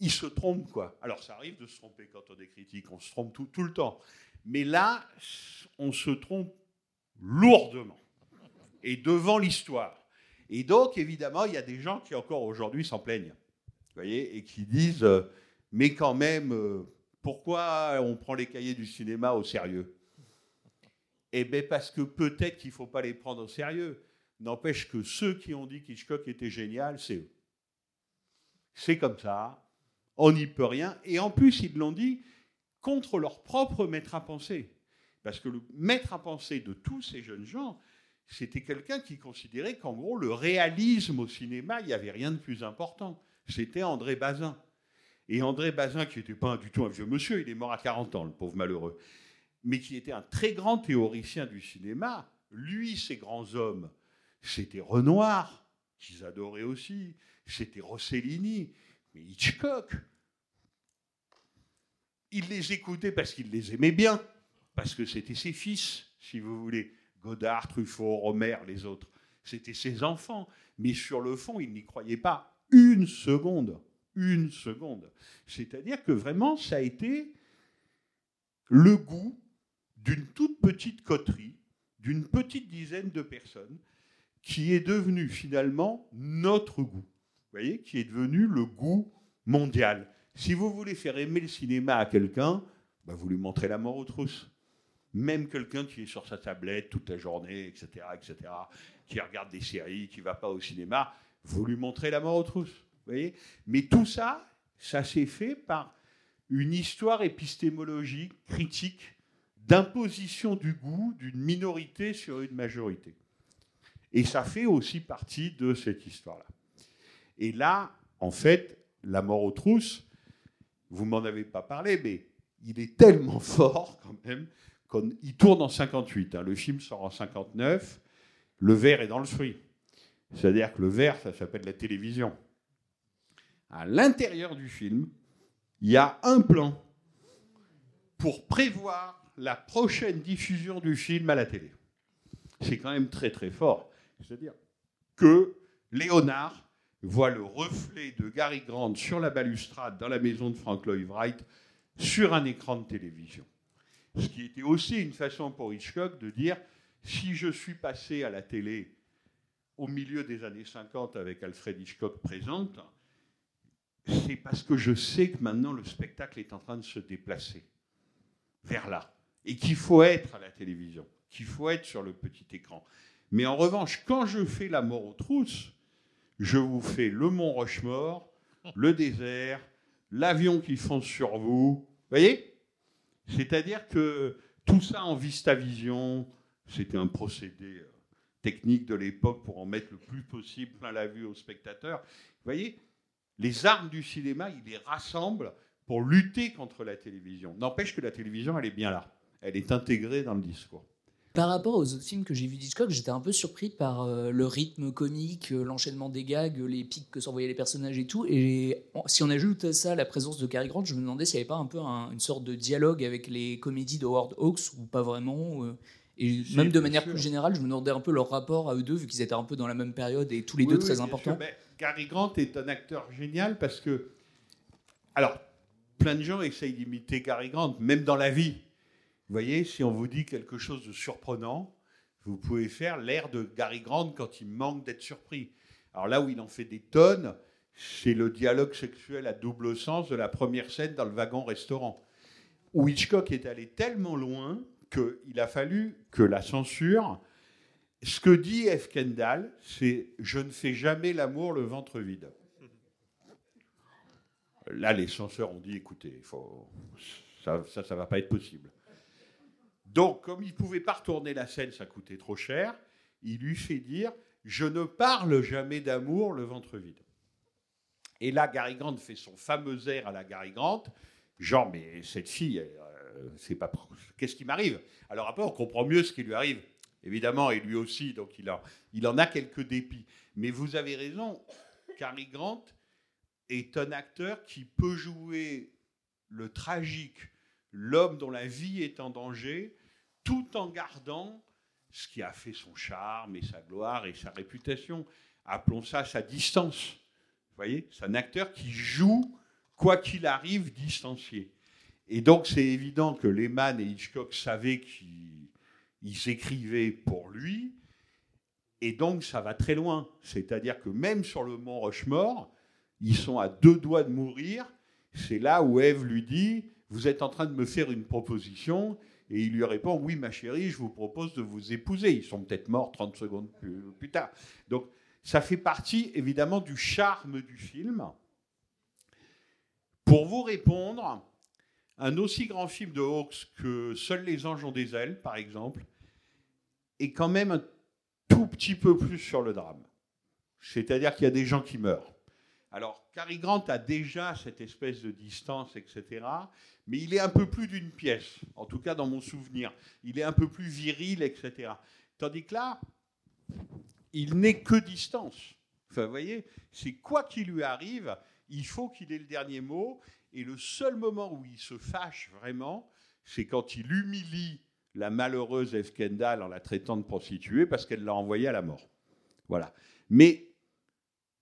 B: Il se trompe, quoi. Alors, ça arrive de se tromper quand on est critique, on se trompe tout, le temps. Mais là, on se trompe lourdement. Et devant l'histoire. Et donc, évidemment, il y a des gens qui encore aujourd'hui s'en plaignent. Vous voyez Et qui disent, euh, mais quand même, euh, pourquoi on prend les cahiers du cinéma au sérieux? Eh bien, parce que peut-être qu'il ne faut pas les prendre au sérieux. N'empêche que ceux qui ont dit qu'Hitchcock était génial, c'est eux. C'est comme ça. On n'y peut rien. Et en plus, ils l'ont dit contre leur propre maître à penser. Parce que le maître à penser de tous ces jeunes gens, c'était quelqu'un qui considérait qu'en gros, le réalisme au cinéma, il n'y avait rien de plus important. C'était André Bazin. Et André Bazin, qui n'était pas du tout un vieux monsieur, il est mort à 40 ans, le pauvre malheureux, mais qui était un très grand théoricien du cinéma, lui, ces grands hommes, c'était Renoir, qu'ils adoraient aussi, c'était Rossellini, mais Hitchcock. Il les écoutait parce qu'il les aimait bien, parce que c'était ses fils, si vous voulez. Godard, Truffaut, Romer, les autres. C'était ses enfants. Mais sur le fond, il n'y croyait pas une seconde. Une seconde. C'est-à-dire que vraiment, ça a été le goût d'une toute petite coterie, d'une petite dizaine de personnes, qui est devenu finalement notre goût. Vous voyez, qui est devenu le goût mondial. Si vous voulez faire aimer le cinéma à quelqu'un, bah, vous lui montrez la mort aux trousses même quelqu'un qui est sur sa tablette toute la journée, etc., etc., qui regarde des séries, qui ne va pas au cinéma, vous lui montrez la mort aux trousses. Mais tout ça, ça s'est fait par une histoire épistémologique, critique, d'imposition du goût d'une minorité sur une majorité. Et ça fait aussi partie de cette histoire-là. Et là, en fait, la mort aux trousses, vous m'en avez pas parlé, mais il est tellement <laughs> fort quand même il tourne en 58. Hein. le film sort en 59. Le verre est dans le fruit. C'est-à-dire que le verre, ça s'appelle la télévision. À l'intérieur du film, il y a un plan pour prévoir la prochaine diffusion du film à la télé. C'est quand même très très fort. C'est-à-dire que Léonard voit le reflet de Gary Grant sur la balustrade dans la maison de Frank Lloyd Wright sur un écran de télévision. Ce qui était aussi une façon pour Hitchcock de dire si je suis passé à la télé au milieu des années 50 avec Alfred Hitchcock présente, c'est parce que je sais que maintenant le spectacle est en train de se déplacer vers là et qu'il faut être à la télévision, qu'il faut être sur le petit écran. Mais en revanche, quand je fais la mort aux trousses, je vous fais le mont Rochemort, le <laughs> désert, l'avion qui fonce sur vous. Vous voyez? C'est-à-dire que tout ça en Vistavision, c'était un procédé euh, technique de l'époque pour en mettre le plus possible plein la vue aux spectateurs. Vous voyez, les armes du cinéma, ils les rassemblent pour lutter contre la télévision. N'empêche que la télévision, elle est bien là. Elle est intégrée dans le discours.
J: Par rapport aux autres films que j'ai vus d'Hitchcock, j'étais un peu surpris par euh, le rythme comique, euh, l'enchaînement des gags, les pics que s'envoyaient les personnages et tout. Et si on ajoute à ça la présence de Cary Grant, je me demandais s'il n'y avait pas un peu une sorte de dialogue avec les comédies de Howard Hawks ou pas vraiment. Euh, et même de manière plus générale, je me demandais un peu leur rapport à eux deux, vu qu'ils étaient un peu dans la même période et tous les deux très importants.
B: Cary Grant est un acteur génial parce que. Alors, plein de gens essayent d'imiter Cary Grant, même dans la vie. Vous voyez, si on vous dit quelque chose de surprenant, vous pouvez faire l'air de Gary Grant quand il manque d'être surpris. Alors là où il en fait des tonnes, c'est le dialogue sexuel à double sens de la première scène dans le wagon-restaurant, où Hitchcock est allé tellement loin qu'il a fallu que la censure... Ce que dit F. Kendall, c'est « je ne fais jamais l'amour le ventre vide ». Là, les censeurs ont dit « écoutez, faut... ça, ne va pas être possible ». Donc, comme il ne pouvait pas retourner la scène, ça coûtait trop cher, il lui fait dire Je ne parle jamais d'amour le ventre vide. Et là, Gary Grant fait son fameux air à la Gary Grant genre, mais cette fille, euh, c'est pas. Qu'est-ce qui m'arrive? Alors après, on comprend mieux ce qui lui arrive. Évidemment, et lui aussi, donc il, en a quelques dépits. Mais vous avez raison, Cary Grant est un acteur qui peut jouer le tragique, l'homme dont la vie est en danger, tout en gardant ce qui a fait son charme et sa gloire et sa réputation. Appelons ça sa distance. Vous voyez C'est un acteur qui joue, quoi qu'il arrive, distancié. Et donc, c'est évident que Lehman et Hitchcock savaient qu'ils écrivaient pour lui. Et donc, ça va très loin. C'est-à-dire que même sur le mont Rochemort, ils sont à deux doigts de mourir. C'est là où Ève lui dit Vous êtes en train de me faire une proposition. Et il lui répond Oui, ma chérie, je vous propose de vous épouser. Ils sont peut-être morts 30 secondes plus, plus tard. Donc, ça fait partie évidemment du charme du film. Pour vous répondre, un aussi grand film de Hawks que Seuls les anges ont des ailes, par exemple, est quand même un tout petit peu plus sur le drame. C'est-à-dire qu'il y a des gens qui meurent. Alors, Cary Grant a déjà cette espèce de distance, etc. Mais il est un peu plus d'une pièce, en tout cas dans mon souvenir. Il est un peu plus viril, etc. Tandis que là, il n'est que distance. Enfin, vous voyez, c'est quoi qu'il lui arrive, il faut qu'il ait le dernier mot. Et le seul moment où il se fâche vraiment, c'est quand il humilie la malheureuse Eve Kendall en la traitant de prostituée parce qu'elle l'a envoyée à la mort. Voilà. Mais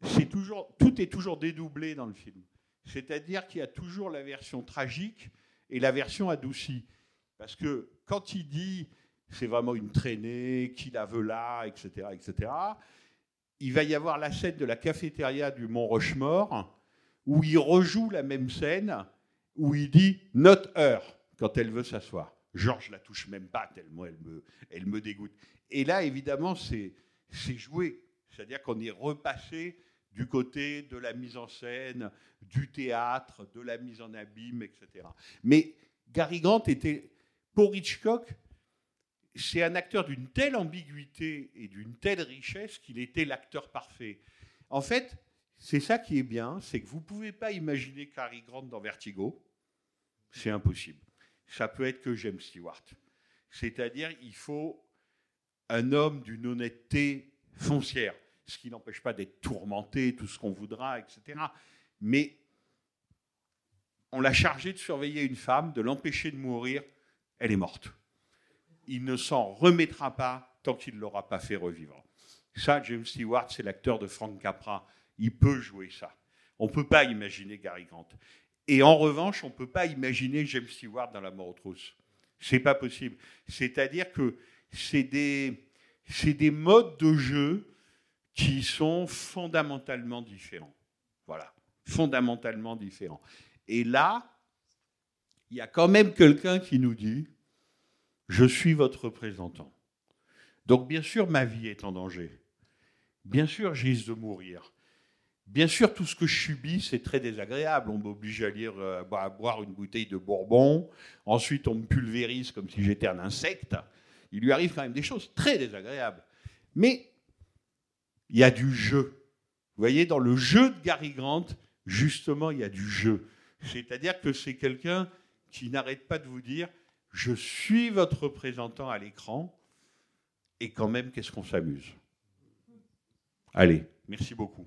B: c'est toujours, tout est toujours dédoublé dans le film. C'est-à-dire qu'il y a toujours la version tragique et la version adoucie. Parce que quand il dit c'est vraiment une traînée, qui la veut là, etc., etc., il va y avoir la scène de la cafétéria du Mont Rochemort où il rejoue la même scène où il dit not her quand elle veut s'asseoir. Georges la touche même pas tellement elle me, elle me dégoûte. Et là, évidemment, c'est joué. C'est-à-dire qu'on est repassé du côté de la mise en scène, du théâtre, de la mise en abîme, etc. Mais Gary Grant était, pour Hitchcock, c'est un acteur d'une telle ambiguïté et d'une telle richesse qu'il était l'acteur parfait. En fait, c'est ça qui est bien, c'est que vous ne pouvez pas imaginer Cary Grant dans Vertigo. C'est impossible. Ça peut être que James Stewart. C'est-à-dire, il faut un homme d'une honnêteté foncière ce qui n'empêche pas d'être tourmenté, tout ce qu'on voudra, etc. Mais on l'a chargé de surveiller une femme, de l'empêcher de mourir, elle est morte. Il ne s'en remettra pas tant qu'il ne l'aura pas fait revivre. Ça, James Stewart, c'est l'acteur de Frank Capra. Il peut jouer ça. On ne peut pas imaginer Gary Grant. Et en revanche, on ne peut pas imaginer James Stewart dans La mort aux trousses. C'est pas possible. C'est-à-dire que c'est des, des modes de jeu qui sont fondamentalement différents. Voilà, fondamentalement différents. Et là, il y a quand même quelqu'un qui nous dit, je suis votre représentant. Donc bien sûr, ma vie est en danger. Bien sûr, j'ai de mourir. Bien sûr, tout ce que je subis, c'est très désagréable. On m'oblige à, lire, euh, à boire une bouteille de bourbon. Ensuite, on me pulvérise comme si j'étais un insecte. Il lui arrive quand même des choses très désagréables. Mais il y a du jeu. Vous voyez, dans le jeu de Gary Grant, justement, il y a du jeu. C'est-à-dire que c'est quelqu'un qui n'arrête pas de vous dire je suis votre représentant à l'écran, et quand même, qu'est-ce qu'on s'amuse? Allez, merci beaucoup.